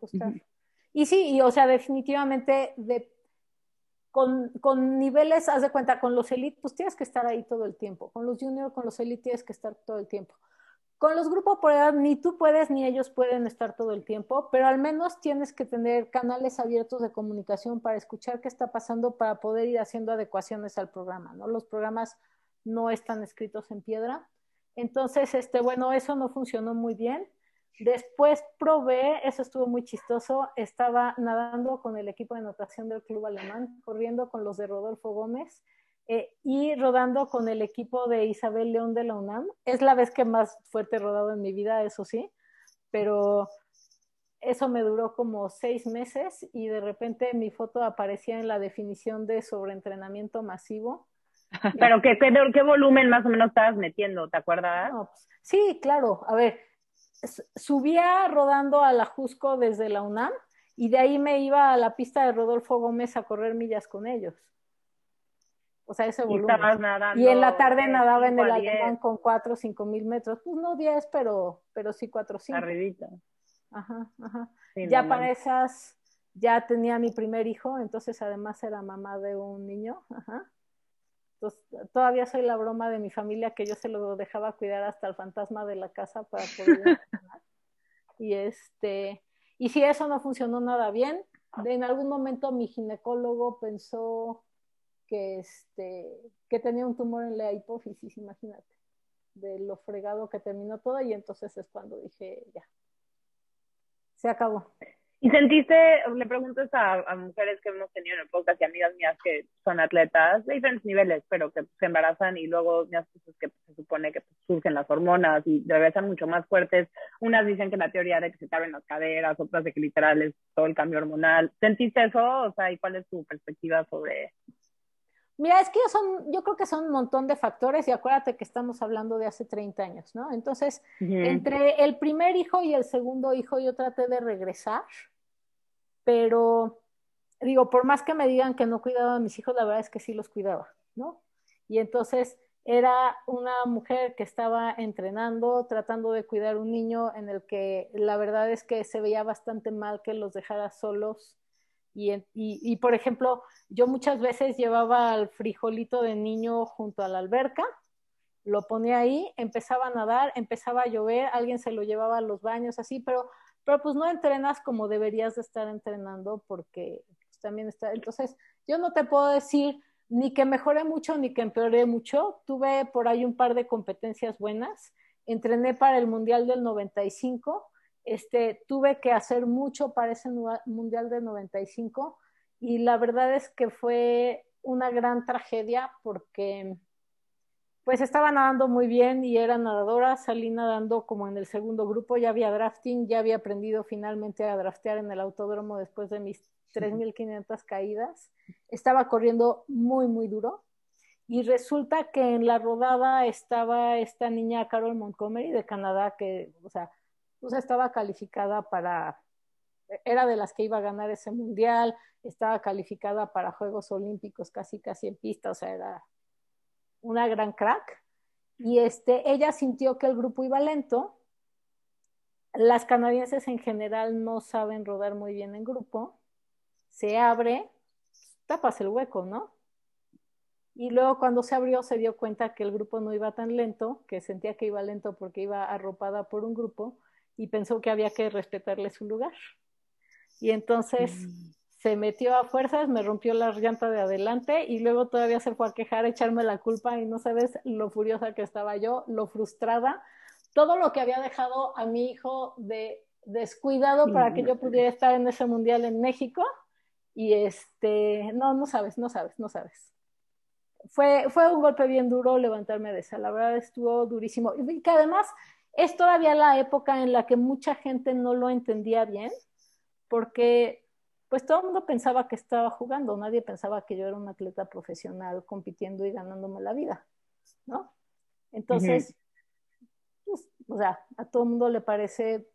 Y sí, y o sea, definitivamente de, con, con, niveles, haz de cuenta, con los elite, pues tienes que estar ahí todo el tiempo. Con los junior, con los elite tienes que estar todo el tiempo. Con los grupos por edad ni tú puedes ni ellos pueden estar todo el tiempo, pero al menos tienes que tener canales abiertos de comunicación para escuchar qué está pasando para poder ir haciendo adecuaciones al programa, ¿no? Los programas no están escritos en piedra. Entonces, este, bueno, eso no funcionó muy bien. Después probé, eso estuvo muy chistoso, estaba nadando con el equipo de natación del Club Alemán, corriendo con los de Rodolfo Gómez eh, y rodando con el equipo de Isabel León de la UNAM. Es la vez que más fuerte he rodado en mi vida, eso sí, pero eso me duró como seis meses y de repente mi foto aparecía en la definición de sobreentrenamiento masivo. *laughs* Pero ¿qué, qué, volumen más o menos estabas metiendo? ¿Te acuerdas? Pues, sí, claro. A ver, subía rodando a la Jusco desde la UNAM y de ahí me iba a la pista de Rodolfo Gómez a correr millas con ellos. O sea, ese volumen. Y, en la tarde nadaba en el alemán con 4 o 5 mil metros. Pues no 10, pero, pero sí 4 o 5. Arribita. Ajá, ajá. ya para esas, ya tenía mi primer hijo, entonces además era mamá de un niño. Ajá. Entonces, todavía soy la broma de mi familia que yo se lo dejaba cuidar hasta el fantasma de la casa para poder y este, y si eso no funcionó nada bien, en algún momento mi ginecólogo pensó que, este, que tenía un tumor en la hipófisis, imagínate, de lo fregado que terminó todo y entonces es cuando dije, ya, se acabó. ¿Y sentiste, le pregunto a, mujeres que hemos tenido en el podcast y amigas mías que son atletas de diferentes niveles, pero que se embarazan y luego unas cosas que se supone que surgen las hormonas y regresan mucho más fuertes. Unas dicen que la teoría de que se te abren las caderas, otras de que literal es todo el cambio hormonal. ¿Sentiste eso? O sea, ¿y cuál es tu perspectiva sobre Mira, es que son, yo creo que son un montón de factores y acuérdate que estamos hablando de hace 30 años, ¿no? Entonces, entre el primer hijo y el segundo hijo yo traté de regresar, pero digo, por más que me digan que no cuidaba a mis hijos, la verdad es que sí los cuidaba, ¿no? Y entonces era una mujer que estaba entrenando, tratando de cuidar un niño en el que la verdad es que se veía bastante mal que los dejara solos y, y, y, por ejemplo, yo muchas veces llevaba al frijolito de niño junto a la alberca, lo ponía ahí, empezaba a nadar, empezaba a llover, alguien se lo llevaba a los baños, así, pero, pero pues no entrenas como deberías de estar entrenando porque pues, también está. Entonces, yo no te puedo decir ni que mejoré mucho ni que empeoré mucho. Tuve por ahí un par de competencias buenas. Entrené para el Mundial del 95 este, tuve que hacer mucho para ese Mundial de 95 y la verdad es que fue una gran tragedia porque pues estaba nadando muy bien y era nadadora, salí nadando como en el segundo grupo, ya había drafting, ya había aprendido finalmente a draftear en el autódromo después de mis 3.500 caídas, estaba corriendo muy, muy duro y resulta que en la rodada estaba esta niña Carol Montgomery de Canadá que, o sea, pues estaba calificada para, era de las que iba a ganar ese mundial, estaba calificada para Juegos Olímpicos casi casi en pista, o sea, era una gran crack. Y este, ella sintió que el grupo iba lento. Las canadienses en general no saben rodar muy bien en grupo. Se abre, tapas el hueco, ¿no? Y luego cuando se abrió se dio cuenta que el grupo no iba tan lento, que sentía que iba lento porque iba arropada por un grupo y pensó que había que respetarle su lugar. Y entonces mm. Se metió a fuerzas, me rompió la llanta de adelante y luego todavía se fue a quejar, a echarme la culpa y no sabes lo furiosa que estaba yo, lo frustrada, todo lo que había dejado a mi hijo de descuidado para que yo pudiera estar en ese mundial en México y este, no, no sabes, no sabes, no sabes. Fue, fue un golpe bien duro levantarme de esa, la verdad estuvo durísimo. Y que además es todavía la época en la que mucha gente no lo entendía bien, porque pues todo el mundo pensaba que estaba jugando, nadie pensaba que yo era un atleta profesional compitiendo y ganándome la vida, ¿no? Entonces, pues, o sea, a todo el mundo le parece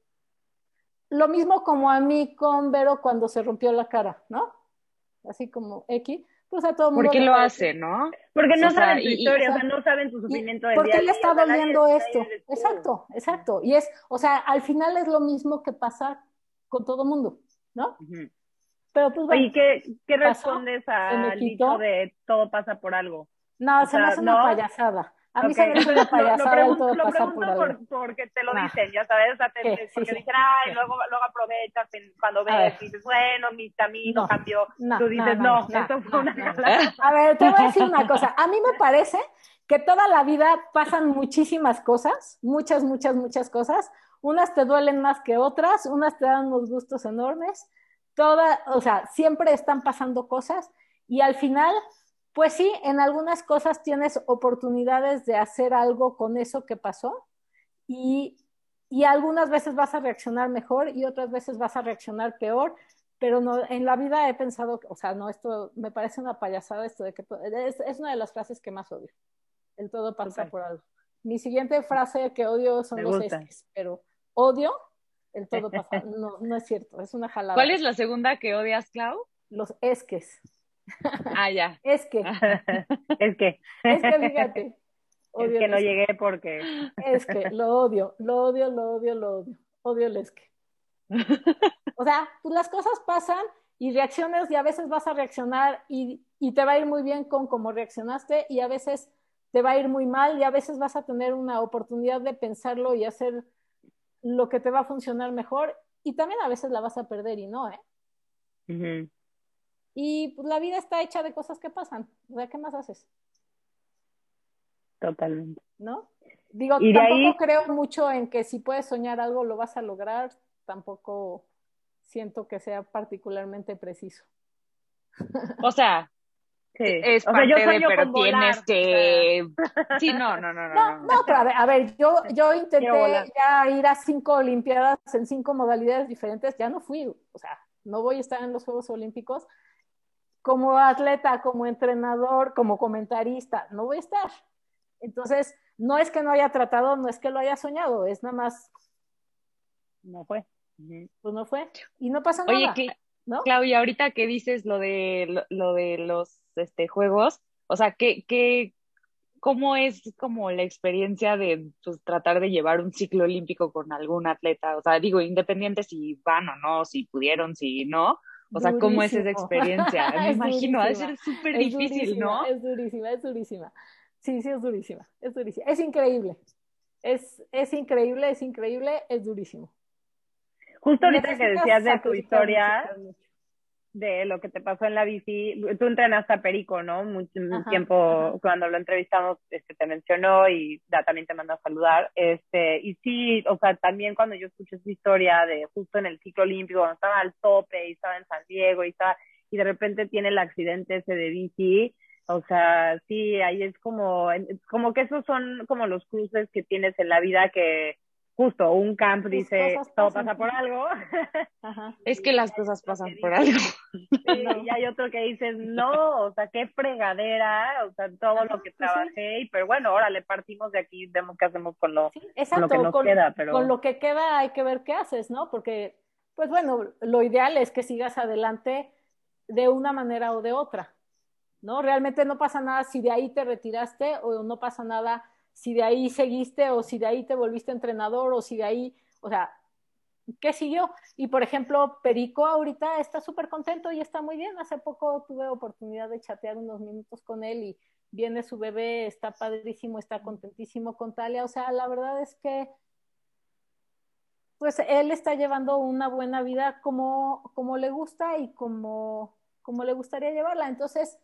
lo mismo como a mí con Vero cuando se rompió la cara, ¿no? Así como X, pues a todo mundo. ¿Por qué lo hace, no? Porque no saben tu historia, o sea, no saben tu sufrimiento ¿Por qué le está doliendo esto? Exacto, exacto. Y es, o sea, al final es lo mismo que pasa con todo mundo, ¿no? Pero pues bueno. ¿Y qué, qué respondes al dicho de todo pasa por algo? No, se me hace una payasada. A mí se me hace una *laughs* payasada lo, todo lo pregunto por, porque te lo dicen, ya sabes, o sea, te, porque dicen, ay, luego, luego aprovechas cuando ves y dices, bueno, mi camino cambió. Tú dices, no, eso fue una A ver, te voy a decir una *laughs* cosa. A mí me parece que toda la vida pasan muchísimas cosas, muchas, muchas, muchas cosas. Unas te duelen más que otras, unas te dan unos gustos enormes. Toda, o sea, siempre están pasando cosas y al final pues sí, en algunas cosas tienes oportunidades de hacer algo con eso que pasó y, algunas veces vas a reaccionar mejor y otras veces vas a reaccionar peor, pero no, en la vida he pensado, o sea, no, esto me parece una payasada esto de que es, una de las frases que más odio. El todo pasa por algo. Mi siguiente frase que odio son los esques, pero odio el todo pasa. *laughs* No, no es cierto, es una jalada. ¿Cuál es la segunda que odias, Clau? Los esques. *laughs* Ah, ya. Es que. *laughs* es que. Es que fíjate. es que no llegué porque. Es que lo odio, lo odio, lo odio, lo odio. Odio el es que. O sea, pues las cosas pasan y reacciones y a veces vas a reaccionar y, y te va a ir muy bien con cómo reaccionaste y a veces te va a ir muy mal y a veces vas a tener una oportunidad de pensarlo y hacer lo que te va a funcionar mejor y también a veces la vas a perder y no, ¿eh? Y pues la vida está hecha de cosas que pasan. O sea, ¿qué más haces? Totalmente. ¿No? Digo, tampoco creo mucho en que si puedes soñar algo lo vas a lograr. Tampoco siento que sea particularmente preciso. O sea, es parte de, pero tienes que... *laughs* Sí, no, no, no, no. No, no, pero a ver, a ver yo, yo intenté ya ir a cinco Olimpiadas en cinco modalidades diferentes, ya no fui, o sea, no voy a estar en los Juegos Olímpicos, como atleta, como entrenador, como comentarista, no voy a estar. Entonces, no es que no haya tratado, no es que lo haya soñado, es nada más. No fue. Pues no fue. Y no pasa nada. Oye, ¿no? Claudia, ahorita que dices lo de, lo, de los este, juegos, o sea, ¿qué, qué, ¿cómo es como la experiencia de pues, tratar de llevar un ciclo olímpico con algún atleta? O sea, digo, independiente si van o no, si pudieron, si no, o sea, ¿cómo es esa experiencia? *laughs* Me imagino, va a ser súper difícil, ¿no? Es durísima, es durísima. Sí, sí, es durísima, es durísima. Es increíble. Es, es increíble, es increíble, es durísimo. Justo ahorita que decías de tu historia, de lo que te pasó en la bici. Tú entrenaste a Perico, ¿no? Mucho tiempo cuando lo entrevistamos este, te mencionó y da, también te mandó a saludar. Este, y sí, o sea, también cuando yo escuché su historia de justo en el ciclo olímpico, cuando estaba al tope y estaba en San Diego y estaba, y de repente tiene el accidente ese de bici, o sea, sí, ahí es como, como que esos son como los cruces que tienes en la vida que, justo un camp dice todo pasa por algo. Es que las cosas pasan por algo. *laughs* y hay otro que dice no, o sea, qué fregadera, o sea, todo lo que pues trabajé, y, pero bueno, ahora le partimos de aquí, vemos qué hacemos con lo, lo que nos queda. Pero... Con lo que queda hay que ver qué haces, ¿no? Porque, pues bueno, lo ideal es que sigas adelante de una manera o de otra, ¿no? Realmente no pasa nada si de ahí te retiraste o no pasa nada si de ahí seguiste o si de ahí te volviste entrenador o si de ahí, o sea, ¿qué siguió? Y por ejemplo, Perico ahorita está súper contento y está muy bien. Hace poco tuve oportunidad de chatear unos minutos con él y viene su bebé, está padrísimo, está contentísimo con Talia. O sea, la verdad es que pues él está llevando una buena vida como, como le gusta y como, como le gustaría llevarla. Entonces,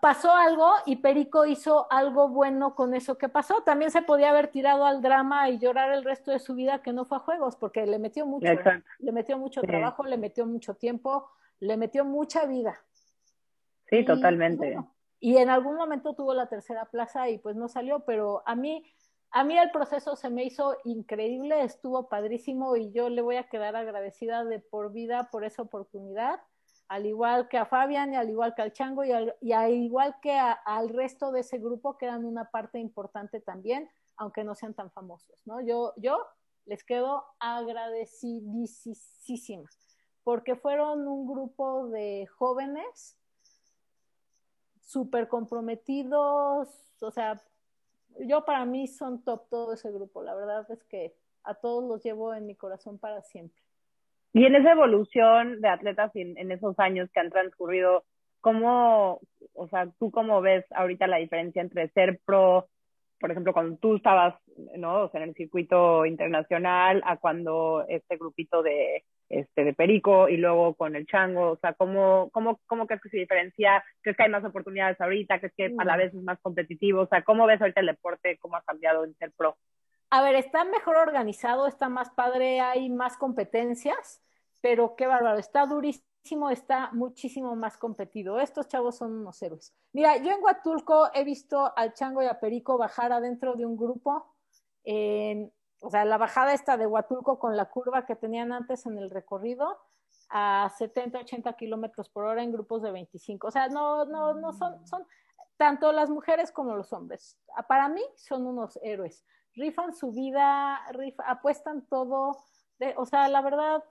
pasó algo y Perico hizo algo bueno con eso que pasó. También se podía haber tirado al drama y llorar el resto de su vida que no fue a juegos, porque le metió mucho, le metió mucho trabajo, le metió mucho tiempo, le metió mucha vida. Sí, totalmente. y en algún momento tuvo la tercera plaza y pues no salió, pero a mí, a mí el proceso se me hizo increíble, estuvo padrísimo y yo le voy a quedar agradecida de por vida por esa oportunidad al igual que a Fabián y al igual que al Chango y al, igual que al resto de ese grupo que eran una parte importante también, aunque no sean tan famosos, ¿no? Yo, yo les quedo agradecidísima, porque fueron un grupo de jóvenes súper comprometidos, o sea, yo para mí son top todo ese grupo, la verdad es que a todos los llevo en mi corazón para siempre. Y en esa evolución de atletas en, en esos años que han transcurrido, ¿cómo, o sea, tú cómo ves ahorita la diferencia entre ser pro, por ejemplo, cuando tú estabas, ¿no? O sea, en el circuito internacional, a cuando este grupito de, este, de Perico y luego con el Chango, o sea, ¿cómo, cómo, cómo crees que se diferencia? ¿Crees que hay más oportunidades ahorita? ¿Crees que a la vez es más competitivo? O sea, ¿cómo ves ahorita el deporte? ¿Cómo ha cambiado en ser pro? A ver, está mejor organizado, está más padre, hay más competencias, pero qué bárbaro, está durísimo, está muchísimo más competido. Estos chavos son unos héroes. Mira, yo en Huatulco he visto al Chango y a Perico bajar adentro de un grupo, o sea, la bajada esta de Huatulco con la curva que tenían antes en el recorrido a 70, 80 kilómetros por hora en grupos de 25. O sea, no, no, no son, son tanto las mujeres como los hombres. Para mí son unos héroes rifan su vida, apuestan todo. De, o sea, la verdad,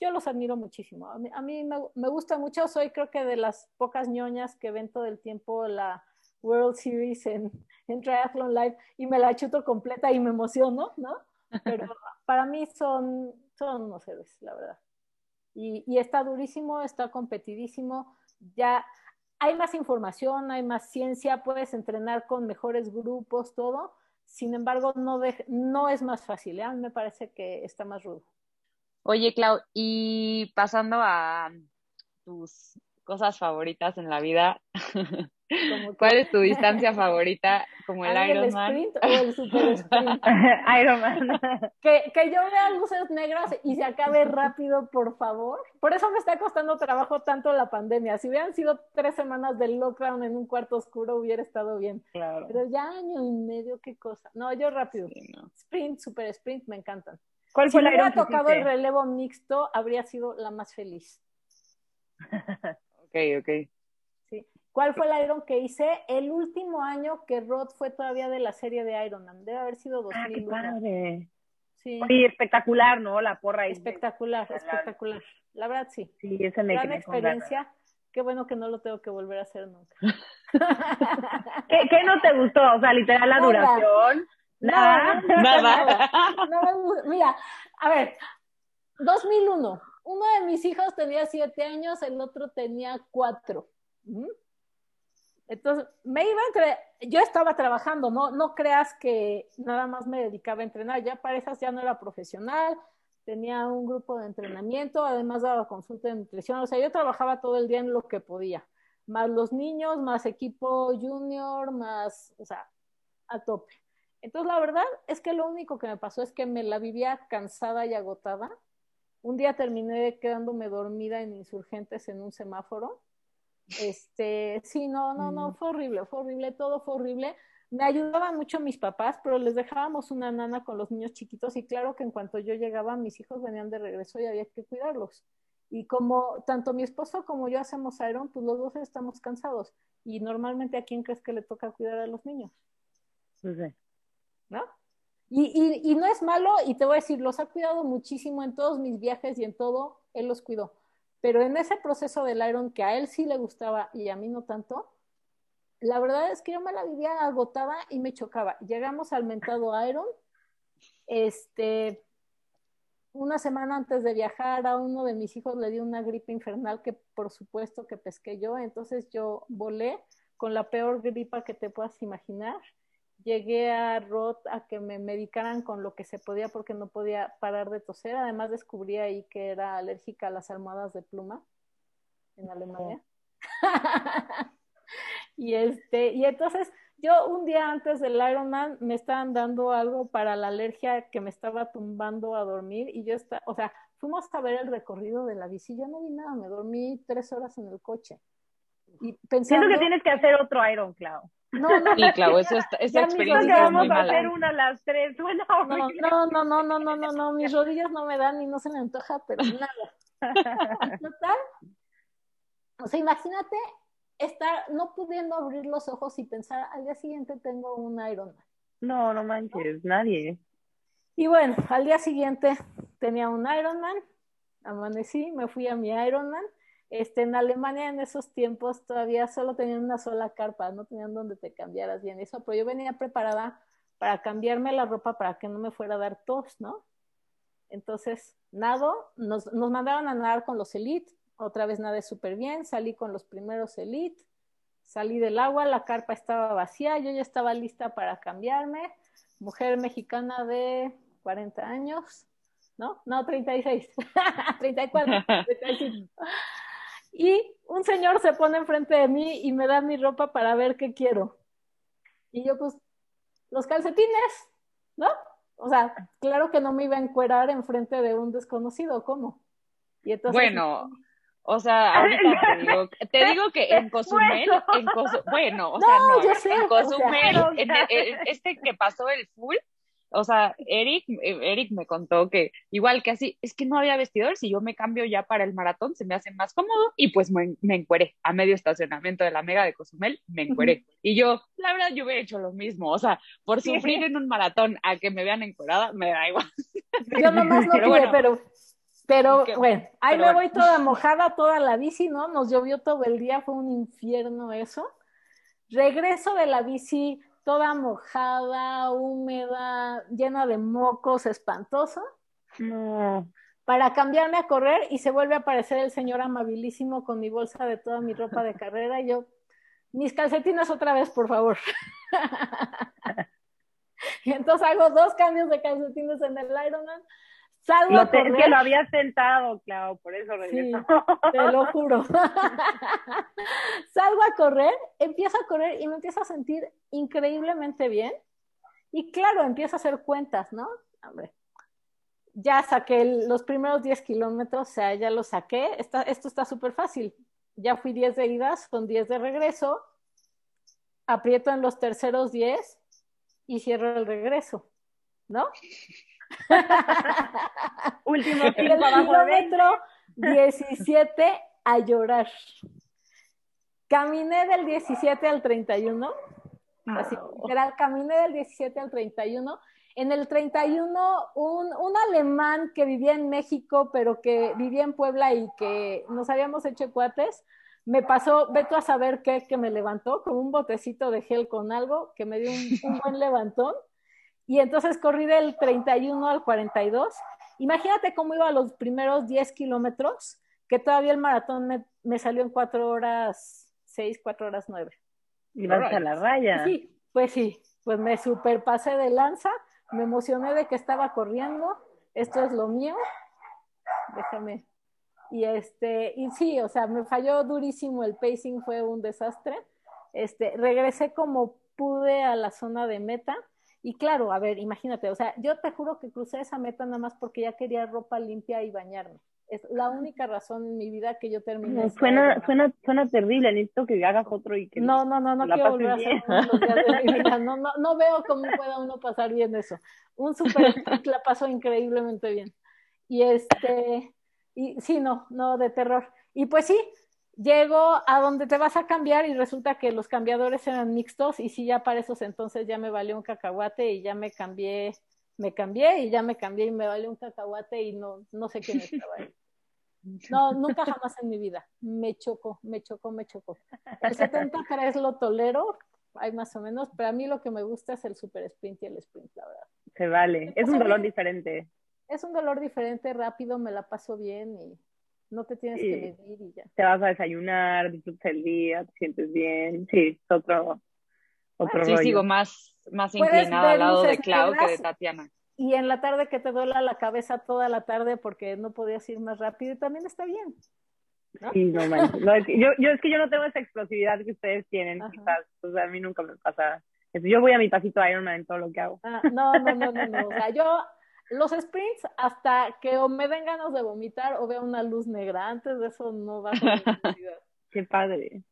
yo los admiro muchísimo. A mí, me, gusta mucho, soy creo que de las pocas ñoñas que ven todo el tiempo la World Series en, en Triathlon Live y me la chuto completa y me emociono, ¿no? Pero *laughs* para mí son, son unos héroes, la verdad. Y, y está durísimo, está competidísimo. Ya hay más información, hay más ciencia, puedes entrenar con mejores grupos, todo sin embargo, no, no es más fácil, ¿eh? a me parece que está más rudo. Oye, Clau, y pasando a tus cosas favoritas en la vida, *laughs* ¿cuál es tu distancia favorita como el Ironman? ¿El sprint o el super sprint? *laughs* Ironman. *laughs* que, que yo vea luces negras y se acabe rápido, por favor. Por eso me está costando trabajo tanto la pandemia. Si hubieran sido tres semanas del lockdown en un cuarto oscuro, hubiera estado bien. Claro. Pero ya año y medio, qué cosa. No, yo rápido. Sprint, super sprint, me encantan. ¿Cuál fue si me hubiera tocado el relevo mixto, habría sido la más feliz. Ok, ok. ¿Cuál fue el Iron que hice? El último año que Rod fue todavía de la serie de Ironman. Debe haber sido 2001. Ah, qué Sí. sí. espectacular, ¿no? La porra ahí. Espectacular, espectacular. La verdad, sí. Sí, ese me Gran experiencia. Qué bueno que no lo tengo que volver a hacer nunca. *laughs* ¿Qué, ¿Qué, no te gustó? O sea, literal, la duración. Nada. Nada. nada. Mira, a ver, 2001. Uno de mis hijos tenía siete años, el otro tenía cuatro. Entonces, me iba entre, yo estaba trabajando, no, no creas que nada más me dedicaba a entrenar, ya para esas ya no era profesional, tenía un grupo de entrenamiento, además daba consulta de nutrición, o sea, yo trabajaba todo el día en lo que podía, más los niños, más equipo junior, más, o sea, a tope. Entonces, la verdad es que lo único que me pasó es que me la vivía cansada y agotada. Un día terminé quedándome dormida en insurgentes en un semáforo este, sí, no, no, no, fue horrible, fue horrible, todo fue horrible. Me ayudaban mucho mis papás, pero les dejábamos una nana con los niños chiquitos y claro que en cuanto yo llegaba, mis hijos venían de regreso y había que cuidarlos. Y como tanto mi esposo como yo hacemos Iron, pues los dos estamos cansados. Y normalmente a quién crees que le toca cuidar a los niños? Pues sí. ¿No? Y, no es malo, y te voy a decir, los ha cuidado muchísimo en todos mis viajes y en todo, él los cuidó. Pero en ese proceso del Iron que a él sí le gustaba y a mí no tanto, la verdad es que yo me la vivía agotada y me chocaba. Llegamos al mentado Iron, este, una semana antes de viajar a uno de mis hijos le dio una gripe infernal que por supuesto que pesqué yo, entonces yo volé con la peor gripa que te puedas imaginar llegué a Rod a que me medicaran con lo que se podía porque no podía parar de toser. Además descubrí ahí que era alérgica a las almohadas de pluma en Alemania. *laughs* y este, y entonces yo un día antes del Ironman me estaban dando algo para la alergia que me estaba tumbando a dormir y yo estaba, o sea, fuimos a ver el recorrido de la bici, yo no vi nada, me dormí tres horas en el coche. Y pensando, Siento que tienes que hacer otro Iron, Clau. No, no, sí, eso está, esa experiencia es vamos muy a mala. hacer una a las tres, suena horrible. No, no, no, no, no, no, *laughs* no, mis rodillas no me dan y no se me antoja, pero nada. *laughs* Total. O sea, imagínate estar no pudiendo abrir los ojos y pensar al día siguiente tengo un Ironman. No, no manches, nadie. Y bueno, al día siguiente tenía un Ironman, amanecí, me fui a mi Ironman. Este, en Alemania en esos tiempos todavía solo tenían una sola carpa, no tenían donde te cambiaras bien eso, pero yo venía preparada para cambiarme la ropa para que no me fuera a dar tos, ¿no? Entonces, nado, nos, nos mandaron a nadar con los elite, otra vez nadé súper bien, salí con los primeros elite, salí del agua, la carpa estaba vacía, yo ya estaba lista para cambiarme, mujer mexicana de 40 años, ¿no? No, 36, 34, 35. Y un señor se pone enfrente de mí y me da mi ropa para ver qué quiero. Y yo, pues, los calcetines, ¿no? O sea, claro que no me iba a encuerar enfrente de un desconocido, ¿cómo? Y entonces, bueno, o sea, ahorita te *laughs* digo, te digo que en Cozumel, en Cozumel, bueno, o sea, no, en Cozumel, en, este que pasó el full, o sea, Eric, eh, Eric me contó que igual que así, es que no había vestidor, si yo me cambio ya para el maratón, se me hace más cómodo y pues me, me encueré a medio estacionamiento de la Mega de Cozumel, me encueré. Y yo, la verdad, yo hubiera hecho lo mismo, o sea, por sufrir en un maratón a que me vean encuerada, me da igual. *laughs* Yo nomás no pero, pero, pero bueno, ahí me voy toda mojada, toda la bici, ¿no? Nos llovió todo el día, fue un infierno eso. Regreso de la bici toda mojada, húmeda, llena de mocos, espantoso. No. Para cambiarme a correr y se vuelve a aparecer el señor amabilísimo con mi bolsa de toda mi ropa de carrera y yo, mis calcetines otra vez, por favor. *laughs* y entonces hago dos cambios de calcetines en el Ironman Salgo a correr. que lo había sentado, claro, por eso regresó. te lo *laughs* juro. *laughs* Salgo a correr, empiezo a correr y me empiezo a sentir increíblemente bien. Y claro, empiezo a hacer cuentas, ¿no? Hombre, ya saqué los primeros 10 kilómetros, o sea, ya lo saqué. esto está súper fácil. Ya fui 10 de ida, son 10 de regreso. Aprieto en los terceros 10 y cierro el regreso, ¿no? *laughs* Último kilómetro 17 a llorar. Caminé del 17 al 31. Así, era, caminé del 17 al 31. En el 31, un, un alemán que vivía en México, pero que vivía en Puebla y que nos habíamos hecho cuates, me pasó, veto a saber qué, que me levantó con un botecito de gel con algo, que me dio un buen levantón. Y entonces corrí del 31 al 42. Imagínate cómo iba los primeros 10 kilómetros, que todavía el maratón me, salió en 4 horas 6, 4 horas 9. Y vas a la raya. Sí, pues sí, pues me superpasé de lanza, me emocioné de que estaba corriendo, esto es lo mío, déjame. Y este, y sí, o sea, me falló durísimo el pacing, fue un desastre. Este, regresé como pude a la zona de meta y claro, a ver, imagínate, o sea, yo te juro que crucé esa meta nada más porque ya quería ropa limpia y bañarme. Es la única razón en mi vida que yo terminé. No, suena, suena, suena terrible, necesito que hagas otro y que... No, no, no, no quiero volver a hacer los días de mi vida. *laughs* No, no, no veo cómo pueda uno pasar bien eso. Un super la pasó increíblemente bien. Y este, y sí, no, no, de terror. Y pues sí, Llego a donde te vas a cambiar y resulta que los cambiadores eran mixtos y sí, ya para esos entonces ya me valió un cacahuate y ya me cambié, me cambié y ya me cambié y me valió un cacahuate y no, no sé quién estaba ahí. No, nunca jamás en mi vida. Me chocó, me chocó, me chocó. El 73 lo tolero, hay más o menos, pero a mí lo que me gusta es el super sprint y el sprint, la verdad. Se vale, es un dolor diferente. Es un dolor diferente, rápido, me la paso bien y no te tienes que medir y ya. Te vas a desayunar, disfrutas el día, te sientes bien. Sí, es otro, otro Sí, sigo más, más inclinada al lado de Clau que de Tatiana. Y en la tarde que te duela la cabeza toda la tarde porque no podías ir más rápido, también está bien. Sí, no, man. yo, yo es que yo no tengo esa explosividad que ustedes tienen, quizás. O sea, a mí nunca me pasa. Yo voy a mi pasito Ironman en todo lo que hago. Ah, no, no, no, no, no. O sea, yo los sprints hasta que o me den ganas de vomitar o vea una luz negra. Antes de eso no va a ser *laughs* Qué padre.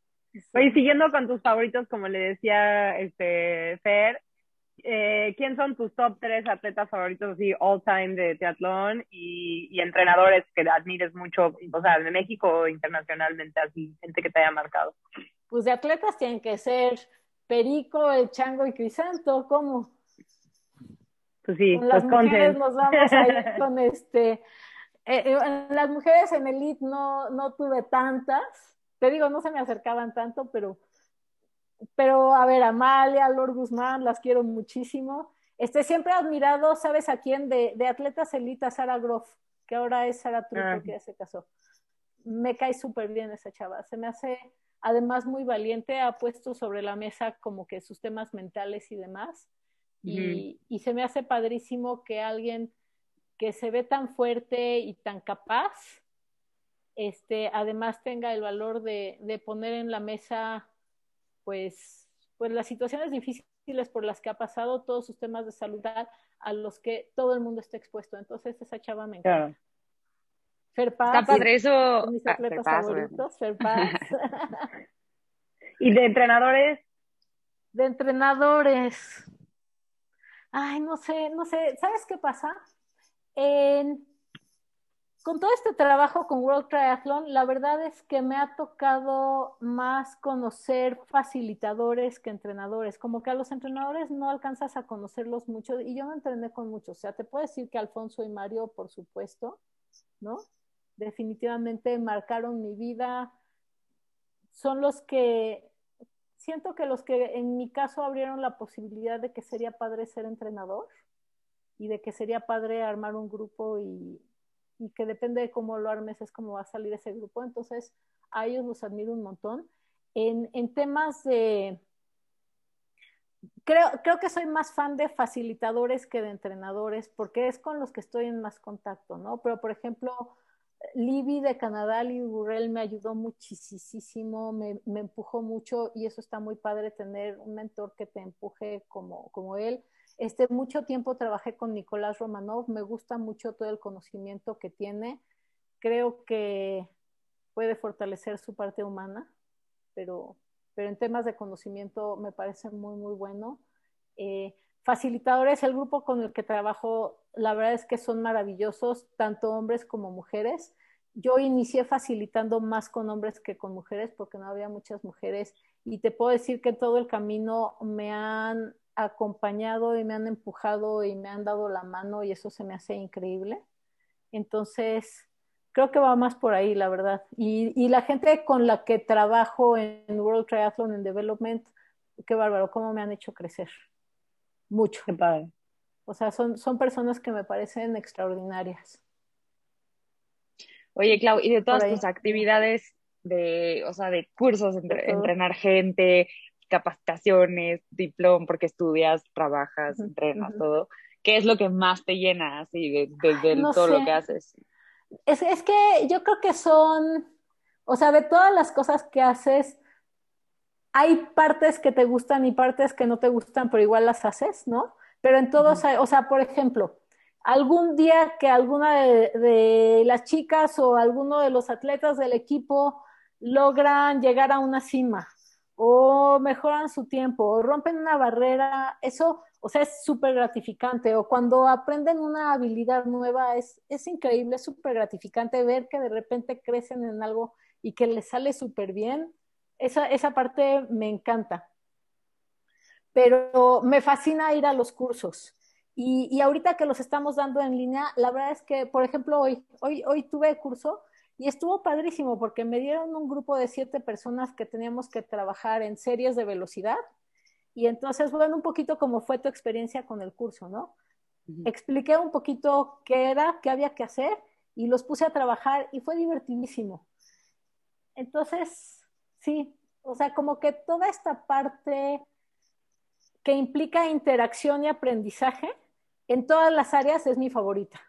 Oye, siguiendo con tus favoritos, como le decía este Fer, eh, ¿quién son tus top tres atletas favoritos así all time de triatlón y, y, entrenadores que admires mucho, o sea, de México o internacionalmente, así, gente que te haya marcado? Pues de atletas tienen que ser Perico, El Chango y Crisanto, ¿cómo? Pues sí, con las mujeres nos vamos a ir *laughs* con este. Eh, eh, las mujeres en Elite no, no tuve tantas. Te digo, no se me acercaban tanto, pero, pero a ver, Amalia, Lord Guzmán, las quiero muchísimo. Este, siempre he admirado, ¿sabes a quién? De, de atletas elite, Sara Groff, que ahora es Sara Truco, ah. que ya se casó. Me cae súper bien esa chava. Se me hace, además, muy valiente. Ha puesto sobre la mesa como que sus temas mentales y demás. Y, y, se me hace padrísimo que alguien que se ve tan fuerte y tan capaz, este, además tenga el valor de, de poner en la mesa, pues, pues las situaciones difíciles por las que ha pasado, todos sus temas de salud a los que todo el mundo está expuesto. Entonces, esa chava me encanta. Ferpaz. Está padre eso. Mis ah, atletas favoritos, Ferpaz. *laughs* ¿Y de entrenadores? De entrenadores. Ay, no sé, no sé. ¿Sabes qué pasa? Con todo este trabajo con World Triathlon, la verdad es que me ha tocado más conocer facilitadores que entrenadores. Como que a los entrenadores no alcanzas a conocerlos mucho y yo no entrené con muchos. O sea, te puedo decir que Alfonso y Mario, por supuesto, ¿no? Definitivamente marcaron mi vida. Son los que, siento que los que en mi caso abrieron la posibilidad de que sería padre ser entrenador y de que sería padre armar un grupo y y que depende de cómo lo armes es cómo va a salir ese grupo. Entonces, a ellos los admiro un montón. En, en temas de... Creo, creo que soy más fan de facilitadores que de entrenadores porque es con los que estoy en más contacto, ¿no? Pero, por ejemplo, Libby de Canadá, Libby Burrell, me ayudó muchísimo, me, me, empujó mucho y eso está muy padre tener un mentor que te empuje como, como él. Este, mucho tiempo trabajé con Nicolás Romanov, me gusta mucho todo el conocimiento que tiene. Creo que puede fortalecer su parte humana, pero, pero en temas de conocimiento me parece muy, muy bueno. Eh, facilitadores, el grupo con el que trabajo, la verdad es que son maravillosos, tanto hombres como mujeres. Yo inicié facilitando más con hombres que con mujeres porque no había muchas mujeres y te puedo decir que todo el camino me han acompañado y me han empujado y me han dado la mano y eso se me hace increíble. Entonces, creo que va más por ahí, la verdad. Y, y la gente con la que trabajo en World Triathlon and Development, qué bárbaro, cómo me han hecho crecer. Mucho. Qué padre. O sea, son, son personas que me parecen extraordinarias. Oye, Clau, y de todas tus actividades de, o sea, de cursos, entrenar gente, capacitaciones, diploma, porque estudias, trabajas, entrenas, todo. ¿Qué es lo que más te llena así de, todo lo que haces? Es, es que yo creo que son, o sea, de todas las cosas que haces, hay partes que te gustan y partes que no te gustan, pero igual las haces, ¿no? Pero en todos, hay, o sea, por ejemplo, algún día que alguna de, de, las chicas o alguno de los atletas del equipo logran llegar a una cima, o mejoran su tiempo, o rompen una barrera, eso, o sea, es súper gratificante, o cuando aprenden una habilidad nueva, es, es increíble, es súper gratificante ver que de repente crecen en algo y que les sale súper bien, esa, esa parte me encanta. Pero me fascina ir a los cursos. Y, y ahorita que los estamos dando en línea, la verdad es que, por ejemplo, hoy, hoy, hoy tuve curso y estuvo padrísimo porque me dieron un grupo de siete personas que teníamos que trabajar en series de velocidad. Y entonces, bueno, un poquito cómo fue tu experiencia con el curso, ¿no? Expliqué un poquito qué era, qué había que hacer y los puse a trabajar y fue divertidísimo. Entonces, sí, o sea, como que toda esta parte que implica interacción y aprendizaje en todas las áreas es mi favorita.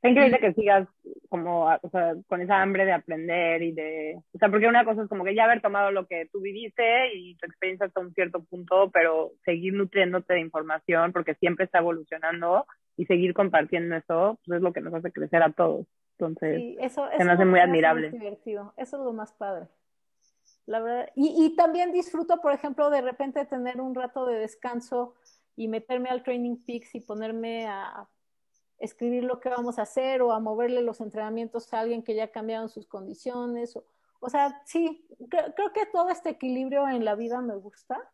Es increíble que sigas como, o sea, con esa hambre de aprender y de, o sea, porque una cosa es como que ya haber tomado lo que tú viviste y tu experiencia hasta un cierto punto, pero seguir nutriéndote de información porque siempre está evolucionando y seguir compartiendo eso, pues es lo que nos hace crecer a todos. Entonces, sí, eso, se me hace muy admirable. Divertido. Eso es lo más padre. La verdad. Y, y también disfruto, por ejemplo, de repente tener un rato de descanso y meterme al Training Peaks y ponerme a escribir lo que vamos a hacer o a moverle los entrenamientos a alguien que ya cambiaron sus condiciones. O, o sea, sí, creo, que todo este equilibrio en la vida me gusta.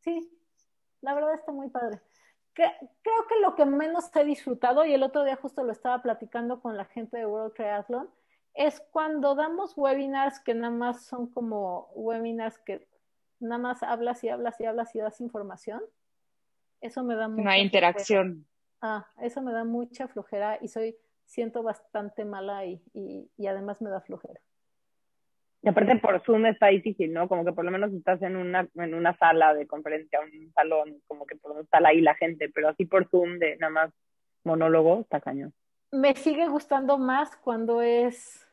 Sí, la verdad está muy padre. creo que lo que menos he disfrutado, y el otro día justo lo estaba platicando con la gente de World Triathlon, es cuando damos webinars que nada más son como webinars que nada más hablas y hablas y hablas y das información. Eso me da mucha hay interacción. Ah, eso me da mucha flojera y soy, siento bastante mala y, y, además me da flojera. Y aparte por Zoom está difícil, ¿no? Como que por lo menos estás en una, en una sala de conferencia, un salón, como que por lo menos está ahí la gente, pero así por Zoom de nada más monólogo, está cañón. Me sigue gustando más cuando es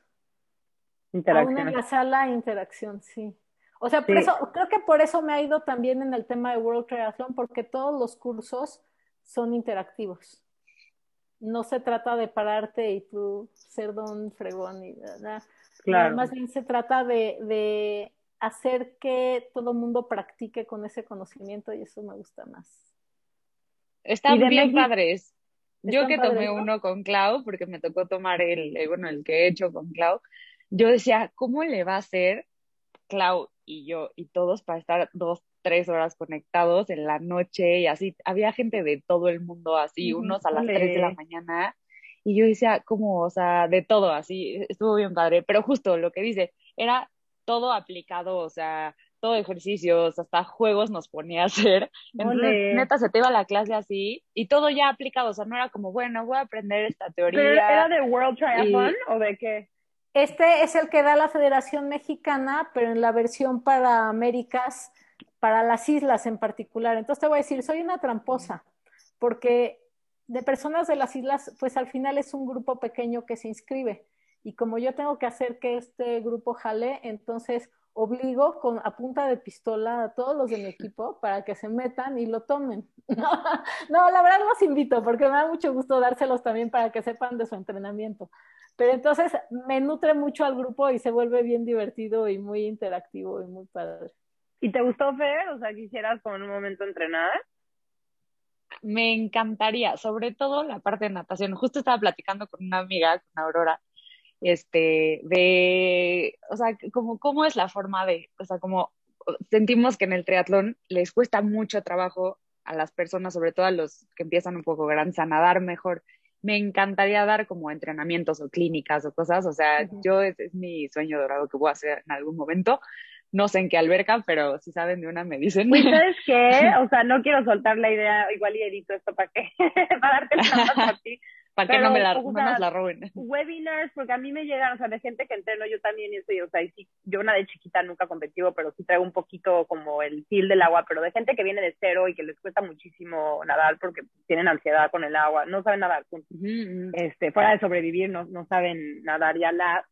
Interacción. Aún en la sala, interacción, sí. O sea, por eso, creo que por eso me ha ido también en el tema de World Triathlon, porque todos los cursos son interactivos. No se trata de pararte y tú ser don fregón y nada. Claro. Más bien se trata de, de hacer que todo el mundo practique con ese conocimiento y eso me gusta más. Están bien padres. Yo que tomé uno con Clau, porque me tocó tomar el, bueno, el que he hecho con Clau, yo decía, ¿cómo le va a hacer Clau y yo y todos para estar dos, tres horas conectados en la noche y así? Había gente de todo el mundo así, unos a las tres de la mañana. Y yo decía, ¿cómo? O sea, de todo así, estuvo bien padre. Pero justo lo que dice, era todo aplicado, o sea, todo ejercicios, hasta juegos nos ponía a hacer. Entonces, neta, se te iba a la clase así y todo ya aplicado, o sea, no era como, bueno, voy a aprender esta teoría. ¿Era de World Triathlon o de qué? Este es el que da la Federación Mexicana, pero en la versión para Américas, para las islas en particular. Entonces te voy a decir, soy una tramposa, porque de personas de las islas, pues al final es un grupo pequeño que se inscribe. Y como yo tengo que hacer que este grupo jale, entonces obligo con a punta de pistola a todos los de mi equipo para que se metan y lo tomen. *laughs* No, no, la verdad los invito porque me da mucho gusto dárselos también para que sepan de su entrenamiento. Pero entonces me nutre mucho al grupo y se vuelve bien divertido y muy interactivo y muy padre. ¿Y te gustó, Fer? O sea, ¿quisieras como en un momento entrenar? Me encantaría, sobre todo la parte de natación. Justo estaba platicando con una amiga, con Aurora, este, de, o sea, como, cómo es la forma de, o sea, como sentimos que en el triatlón les cuesta mucho trabajo a las personas, sobre todo a los que empiezan un poco grandes, a nadar mejor me encantaría dar como entrenamientos o clínicas o cosas, o sea, yo es, mi sueño dorado que voy a hacer en algún momento. No sé en qué alberca, pero si saben de una me dicen. Pues, ¿sabes qué? *laughs* O sea, no quiero soltar la idea, igual y edito esto para qué, *laughs* para darte a ti, para que no me la, no la roben. *laughs* Webinars, porque a mí me llegan, o sea, de gente que entreno, yo también, y estoy, o sea, y sí, yo una de chiquita nunca competido, pero sí traigo un poquito como el feel del agua, pero de gente que viene de cero y que les cuesta muchísimo nadar porque tienen ansiedad con el agua, no saben nadar, este, fuera de sobrevivir, no, no saben nadar, ya la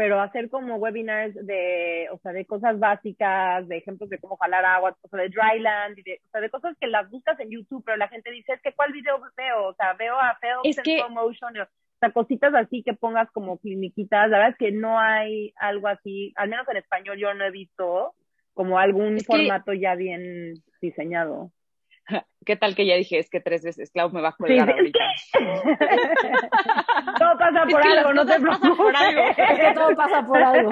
pero hacer como webinars de, o sea, de cosas básicas, de ejemplos de cómo jalar agua, o sea, de dryland, de, o sea, de cosas que las buscas en YouTube, pero la gente dice, es que ¿cuál video veo? O sea, veo a Phelps en slow motion, o sea, cositas así que pongas como cliniquitas, la verdad es que no hay algo así, al menos en español yo no he visto como algún formato ya bien diseñado. *laughs* ¿Qué tal que ya dije, es que tres veces Clau me va a colgar ahorita? *laughs* todo pasa por algo, no te preocupes. Por algo. Es que todo pasa por algo.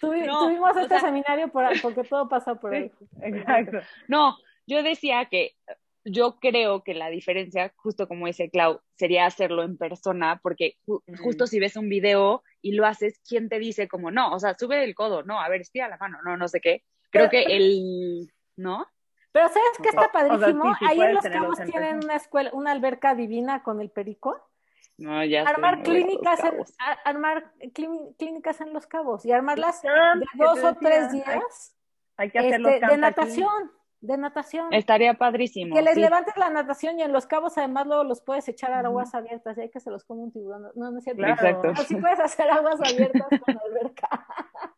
tuvimos este seminario por, *laughs* porque todo pasa por algo. Exacto. No, yo decía que yo creo que la diferencia, justo como dice Clau, sería hacerlo en persona, porque justo si ves un video y lo haces, ¿quién te dice como no? O sea, sube el codo, no, a ver, estira la mano, no, no sé qué. Creo que el, ¿no? Pero ¿sabes qué está padrísimo? Ahí en Los Cabos tienen una escuela, una alberca divina con el perico. No, ya armar clínicas en, armar clínicas en Los Cabos y armarlas de dos o tres días hay, que hacerlo este, de natación. De natación. Estaría padrísimo. Que les levantes la natación y en los cabos además luego los puedes echar a aguas abiertas y hay que se los come un tiburón. No, no es cierto. Exacto. Así puedes hacer aguas abiertas con la alberca. *laughs*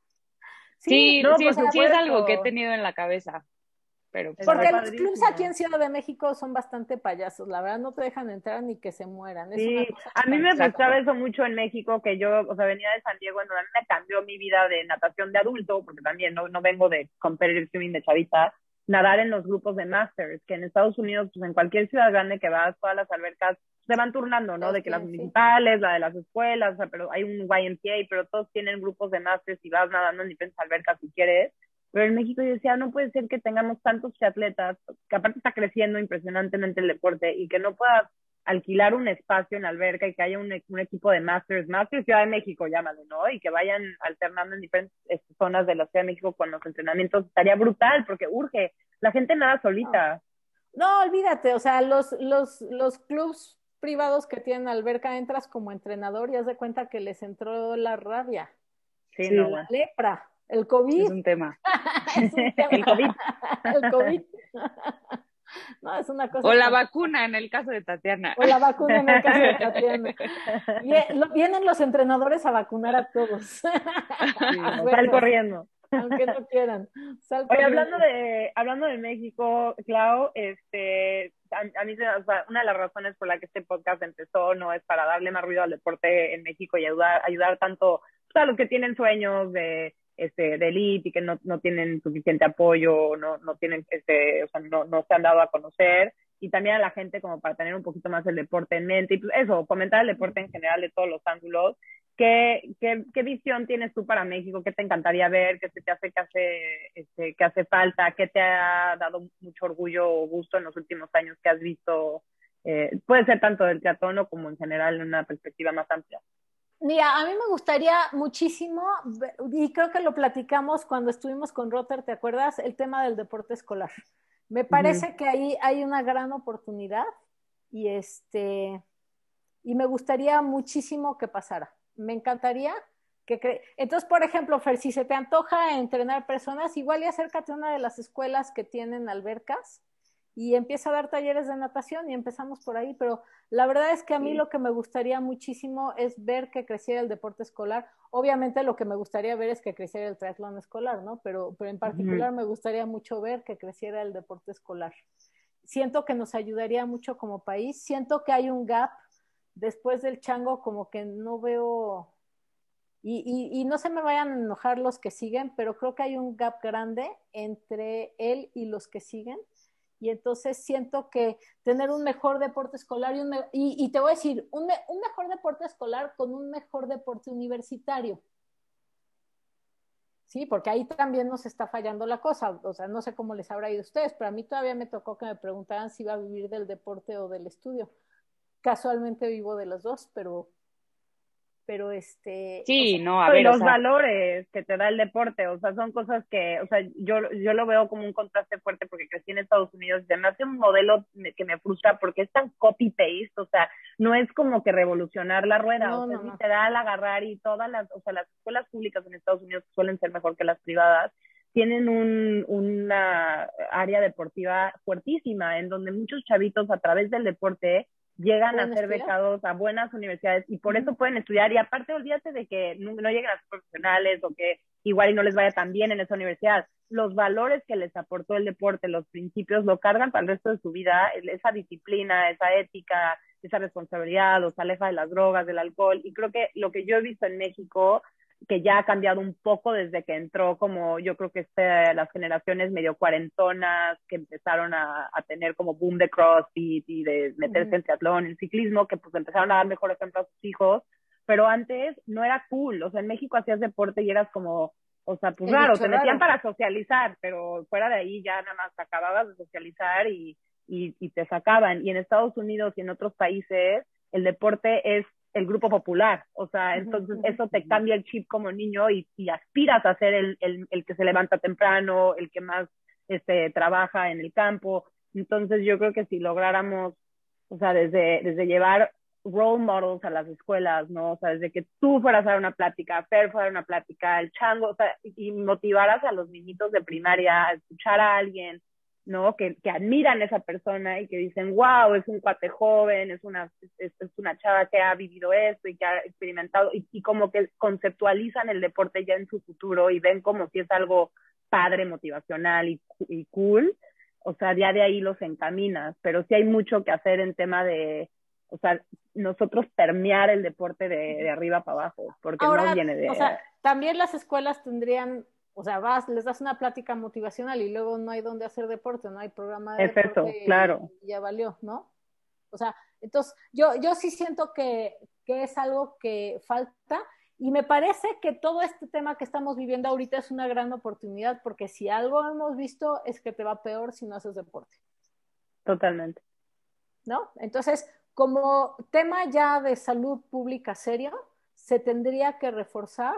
sí, sí, pues, sí es algo que he tenido en la cabeza. Porque los clubs aquí en Ciudad de México son bastante payasos, la verdad no te dejan entrar ni que se mueran. sí, a mí me gustaba eso mucho en México, que yo, o sea, venía de San Diego, en donde me cambió mi vida de natación de adulto, porque también no, no vengo de competitive swimming de chavita, nadar en los grupos de masters, que en Estados Unidos, pues en cualquier ciudad grande que vas, todas las albercas se van turnando, ¿no? De que las municipales, la de las escuelas, o sea, pero hay un YMCA, pero todos tienen grupos de masters y vas nadando en diferentes albercas si quieres pero en México yo decía, no puede ser que tengamos tantos atletas, que aparte está creciendo impresionantemente el deporte y que no puedas alquilar un espacio en alberca y que haya un, un, equipo de Masters, Masters Ciudad de México, llámalo, ¿no? Y que vayan alternando en diferentes este, zonas de la Ciudad de México con los entrenamientos, estaría brutal porque urge, la gente nada solita. No, olvídate, o sea, los, los, los clubs privados que tienen alberca entras como entrenador y haz de cuenta que les entró la rabia. Sí, no. La lepra, el COVID. Es un tema. *laughs* es un *laughs* tema. el COVID. el COVID. No, es una cosa. O la vacuna en el caso de Tatiana. O la vacuna en el caso de Tatiana. *laughs* Vienen los entrenadores a vacunar a todos. Sí, sal corriendo. Aunque no quieran. Sal Oye, hablando de, hablando de México, Clau, este, a, mí o sea, una de las razones por la que este podcast empezó no es para darle más ruido al deporte en México y ayudar, ayudar tanto a los que tienen sueños de este, de elite y que no, no tienen suficiente apoyo, no, no tienen, este, o sea, no, no se han dado a conocer, y también a la gente como para tener un poquito más el deporte en mente, y pues eso, comentar el deporte en general de todos los ángulos. ¿Qué, qué, qué visión tienes tú para México? ¿Qué te encantaría ver? ¿Qué te hace que hace, este, que hace falta? ¿Qué te ha dado mucho orgullo o gusto en los últimos años que has visto? Eh, puede ser tanto del teatro como en general en una perspectiva más amplia. Mira, a mí me gustaría muchísimo, y creo que lo platicamos cuando estuvimos con Rotter, ¿te acuerdas? El tema del deporte escolar. Me parece que ahí hay una gran oportunidad y este y me gustaría muchísimo que pasara. Me encantaría que entonces, por ejemplo, Fer, si se te antoja entrenar personas, igual y acércate a una de las escuelas que tienen albercas y empieza a dar talleres de natación y empezamos por ahí, pero la verdad es que a mí lo que me gustaría muchísimo es ver que creciera el deporte escolar. Obviamente lo que me gustaría ver es que creciera el triatlón escolar, ¿no? Pero, pero en particular me gustaría mucho ver que creciera el deporte escolar. Siento que nos ayudaría mucho como país, siento que hay un gap después del chango como que no veo y, y, y, no se me vayan a enojar los que siguen, pero creo que hay un gap grande entre él y los que siguen y entonces siento que tener un mejor deporte escolar y, un y, te voy a decir, un, un, mejor deporte escolar con un mejor deporte universitario. Sí, porque ahí también nos está fallando la cosa. O sea, no sé cómo les habrá ido a ustedes, pero a mí todavía me tocó que me preguntaran si iba a vivir del deporte o del estudio. Casualmente vivo de los dos, pero pero este sí no a ver los valores que te da el deporte o sea son cosas que o sea yo yo lo veo como un contraste fuerte porque crecí en Estados Unidos y me hace un modelo que me frustra porque es tan copy paste o sea no es como que revolucionar la rueda o sea no, literal agarrar y todas las o sea las escuelas públicas en Estados Unidos suelen ser mejor que las privadas tienen un, una área deportiva fuertísima en donde muchos chavitos a través del deporte llegan a ser becados a buenas universidades y por eso pueden estudiar. Y aparte, olvídate de que no, lleguen a ser profesionales o que igual y no les vaya tan bien en esa universidad. Los valores que les aportó el deporte, los principios, lo cargan para el resto de su vida, esa disciplina, esa ética, esa responsabilidad, los aleja de las drogas, del alcohol. Y creo que lo que yo he visto en México que ya ha cambiado un poco desde que entró, como yo creo que este, las generaciones medio cuarentonas que empezaron a, a tener como boom de crossfit y de meterse en triatlón, en ciclismo, que pues empezaron a dar mejor ejemplo a sus hijos, pero antes no era cool, o sea, en México hacías deporte y eras como, o sea, pues raro, te metían para socializar, pero fuera de ahí ya nada más acababas de socializar y, y, y te sacaban. Y en Estados Unidos y en otros países, el deporte es el grupo popular, o sea, entonces eso te cambia el chip como niño y, aspiras a ser el, el, el, que se levanta temprano, el que más este, trabaja en el campo. Entonces yo creo que si lográramos, o sea, desde, desde llevar role models a las escuelas, ¿no? O sea, desde que tú fueras a dar una plática, Fer fuera a una plática, el chango, o sea, y motivaras a los niñitos de primaria a escuchar a alguien, ¿no? Que, que admiran a esa persona y que dicen, wow, es un cuate joven, es una, es, una chava que ha vivido esto y que ha experimentado, y, y, como que conceptualizan el deporte ya en su futuro y ven como si es algo padre, motivacional y, y cool, o sea, ya de ahí los encaminas, pero sí hay mucho que hacer en tema de, o sea, nosotros permear el deporte de, de arriba para abajo, porque no viene de... O sea, también las escuelas tendrían o sea, vas, les das una plática motivacional y luego no hay donde hacer deporte, no hay programa de es deporte. claro. ya valió, ¿no? O sea, entonces yo, yo sí siento que, que es algo que falta Y me parece que todo este tema que estamos viviendo ahorita es una gran oportunidad porque si algo hemos visto es que te va peor si no haces deporte. Totalmente. ¿No? Entonces, como tema ya de salud pública serio, se tendría que reforzar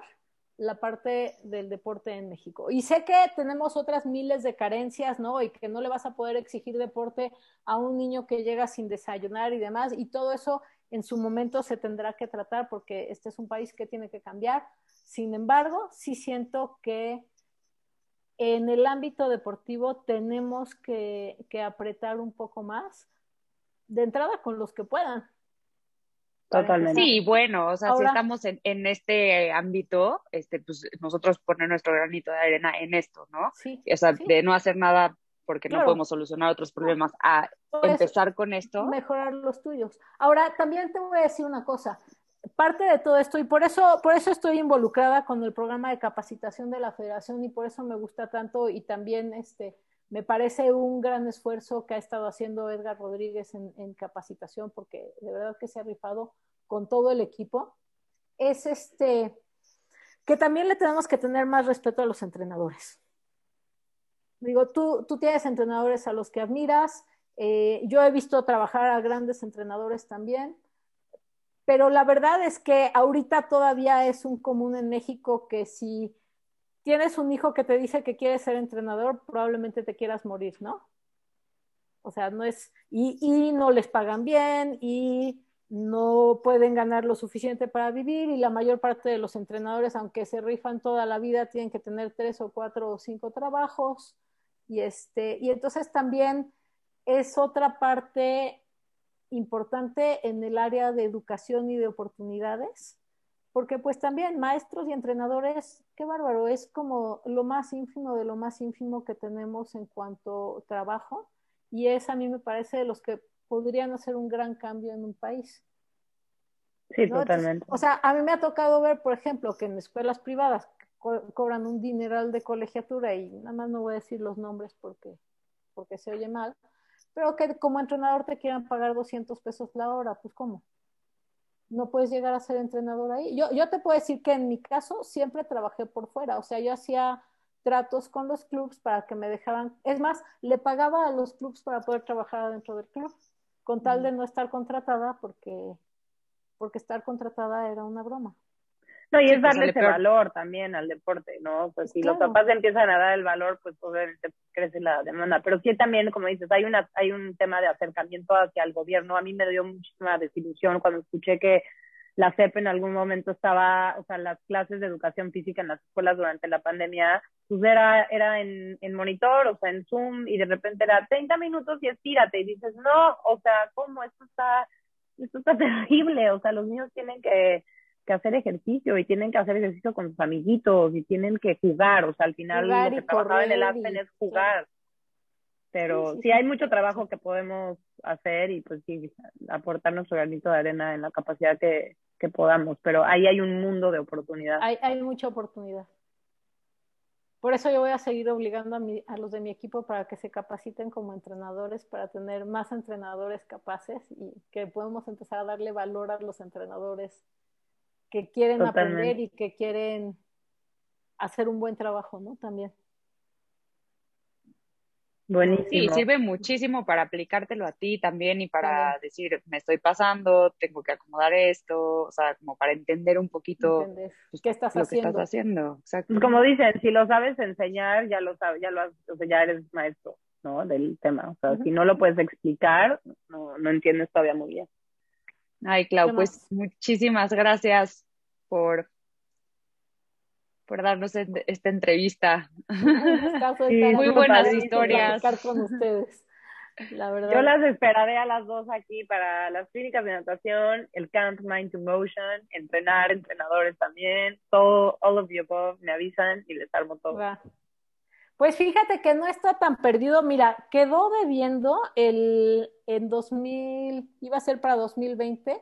la parte del deporte en México. Y sé que tenemos otras miles de carencias, ¿no? Y que no le vas a poder exigir deporte a un niño que llega sin desayunar y demás. Y todo eso en su momento se tendrá que tratar porque este es un país que tiene que cambiar. Sin embargo, sí siento que en el ámbito deportivo tenemos que, apretar un poco más, de entrada con los que puedan. Totalmente. Sí, bueno, o sea, si estamos en, en, este ámbito, este, pues nosotros poner nuestro granito de arena en esto, ¿no? Sí. O sea, de no hacer nada porque no podemos solucionar otros problemas, a empezar con esto. Mejorar los tuyos. Ahora, también te voy a decir una cosa. Parte de todo esto, y por eso, por eso estoy involucrada con el programa de capacitación de la federación y por eso me gusta tanto y también este, me parece un gran esfuerzo que ha estado haciendo Edgar Rodríguez en, capacitación, porque de verdad que se ha rifado con todo el equipo, es este que también le tenemos que tener más respeto a los entrenadores. Digo, tú, tú tienes entrenadores a los que admiras, eh, yo he visto trabajar a grandes entrenadores también, pero la verdad es que ahorita todavía es un común en México que si tienes un hijo que te dice que quiere ser entrenador, probablemente te quieras morir, ¿no? O sea, no es, y, y no les pagan bien y no pueden ganar lo suficiente para vivir y la mayor parte de los entrenadores, aunque se rifan toda la vida, tienen que tener tres o cuatro o cinco trabajos y, este, y entonces también es otra parte importante en el área de educación y de oportunidades, porque pues también maestros y entrenadores, qué bárbaro, es como lo más ínfimo de lo más ínfimo que tenemos en cuanto trabajo y es a mí me parece de los que podrían hacer un gran cambio en un país. Sí, totalmente. o sea, a mí me ha tocado ver, por ejemplo, que en escuelas privadas cobran un dineral de colegiatura y nada más no voy a decir los nombres porque, porque se oye mal, pero que como entrenador te quieran pagar 200 pesos la hora, pues ¿cómo? No puedes llegar a ser entrenador ahí. Yo, yo te puedo decir que en mi caso siempre trabajé por fuera, o sea, yo hacía tratos con los clubs para que me dejaran, es más, le pagaba a los clubs para poder trabajar dentro del club, con tal de no estar contratada porque, porque estar contratada era una broma. *laughs* No, y es pues, darle ese valor también al deporte, ¿no? Pues si los papás empiezan a dar el valor, pues obviamente crece la demanda. Pero sí también, como dices, hay una hay un tema de acercamiento hacia el gobierno. A mí me dio muchísima desilusión cuando escuché que la CEP en algún momento estaba, o sea, las clases de educación física en las escuelas durante la pandemia, pues era, era en, en monitor, o sea, en Zoom, y de repente era 30 minutos y estírate, y dices, no, o sea, ¿cómo? Esto está, esto está *laughs* terrible, o sea, los niños tienen que que hacer ejercicio y tienen que hacer ejercicio con sus amiguitos y tienen que jugar, o sea, al final lo que trabajaba en el Aspen es jugar. Pero sí, hay mucho trabajo que podemos hacer y pues sí, aportar nuestro granito de arena en la capacidad que, que podamos, pero ahí hay un mundo de oportunidad. Hay, hay mucha oportunidad. Por eso yo voy a seguir obligando a, mi, a los de mi equipo para que se capaciten como entrenadores, para tener más entrenadores capaces y que podamos empezar a darle valor a los entrenadores que quieren aprender y que quieren hacer un buen trabajo, ¿no? También. Buenísimo. Sí, sirve muchísimo para aplicártelo a ti también y para decir, me estoy pasando, tengo que acomodar esto, o sea, como para entender un poquito pues, ¿Qué estás lo haciendo? que estás haciendo. Exacto. Pues, como dicen, si lo sabes enseñar, ya lo sabes, ya lo has, o sea, ya eres maestro, ¿no? Del tema. O sea, si no lo puedes explicar, no, no entiendes todavía muy bien. Ay, Clau, pues muchísimas gracias por, por darnos esta entrevista. *laughs* Muy buenas historias. Con ustedes. La verdad. Yo las esperaré a las dos aquí para las clínicas de natación, el camp Mind to Motion, entrenar, entrenadores también, todo, all of the above, me avisan y les armo todo. Pues fíjate que no está tan perdido. Mira, quedó debiendo el en 2000, iba a ser para 2020,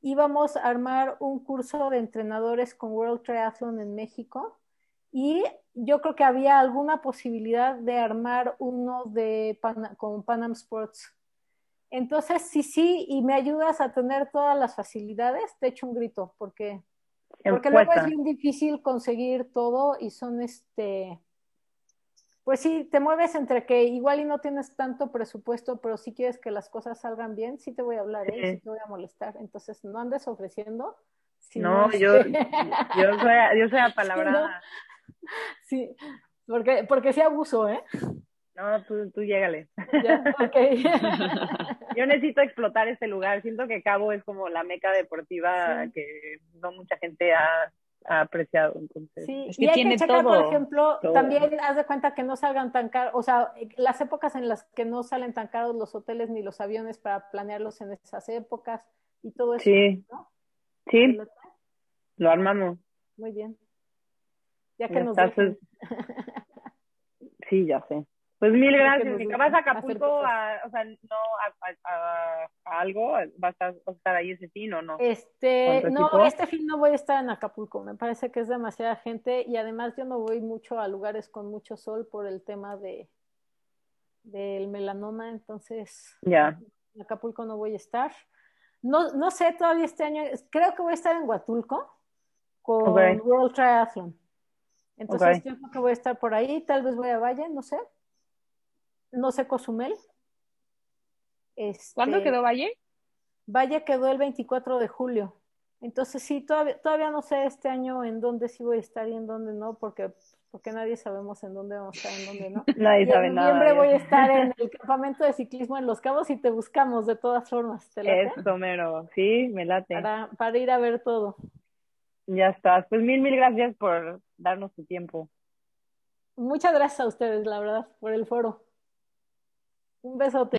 íbamos a armar un curso de entrenadores con World Triathlon en México y yo creo que había alguna posibilidad de armar uno de con Panam Sports. Entonces, sí, sí, y me ayudas a tener todas las facilidades, te echo un grito, porque Porque luego es bien difícil conseguir todo y son este, pues sí, te mueves entre que igual y no tienes tanto presupuesto, pero si quieres que las cosas salgan bien, sí te voy a hablar, ¿eh? sí te voy a molestar. Entonces, no andes ofreciendo. no, yo, yo, soy, yo soy *laughs* apalabrada. Sí, porque, porque sí abuso, ¿eh? No, tú, tú llégale. *laughs* Yo necesito explotar este lugar. Siento que Cabo es como la meca deportiva que no mucha gente ha, apreciado. Entonces. Sí, y hay que checar, por ejemplo, también haz de cuenta que no salgan tan caros, o sea, las épocas en las que no salen tan caros los hoteles ni los aviones para planearlos en esas épocas y todo eso. Sí, sí, lo armamos. Muy bien. Ya que nos *laughs* Sí, ya sé. Pues mil gracias. Si vas a Acapulco, a, o sea, no a, algo, ¿vas a, estar ahí ese fin o no? Este, no, este fin no voy a estar en Acapulco. Me parece que es demasiada gente y además yo no voy mucho a lugares con mucho sol por el tema de del melanoma, entonces ya. en Acapulco no voy a estar. No, no sé todavía este año, creo que voy a estar en Huatulco con World Triathlon. Entonces yo creo que voy a estar por ahí, tal vez voy a Valle, no sé no sé Cozumel. Este, ¿Cuándo quedó Valle? Valle quedó el 24 de julio. Entonces sí, todavía, todavía no sé este año en dónde sí voy a estar y en dónde no, porque porque nadie sabemos en dónde vamos a estar, en dónde no. *laughs* nadie sabe nada. En noviembre voy a estar en *laughs* el campamento de ciclismo en Los Cabos y te buscamos de todas formas. ¿te Eso, mero. Sí, me late. Para, para ir a ver todo. Ya estás. Pues mil, mil gracias por darnos tu tiempo. Muchas gracias a ustedes, la verdad, por el foro. Un besote.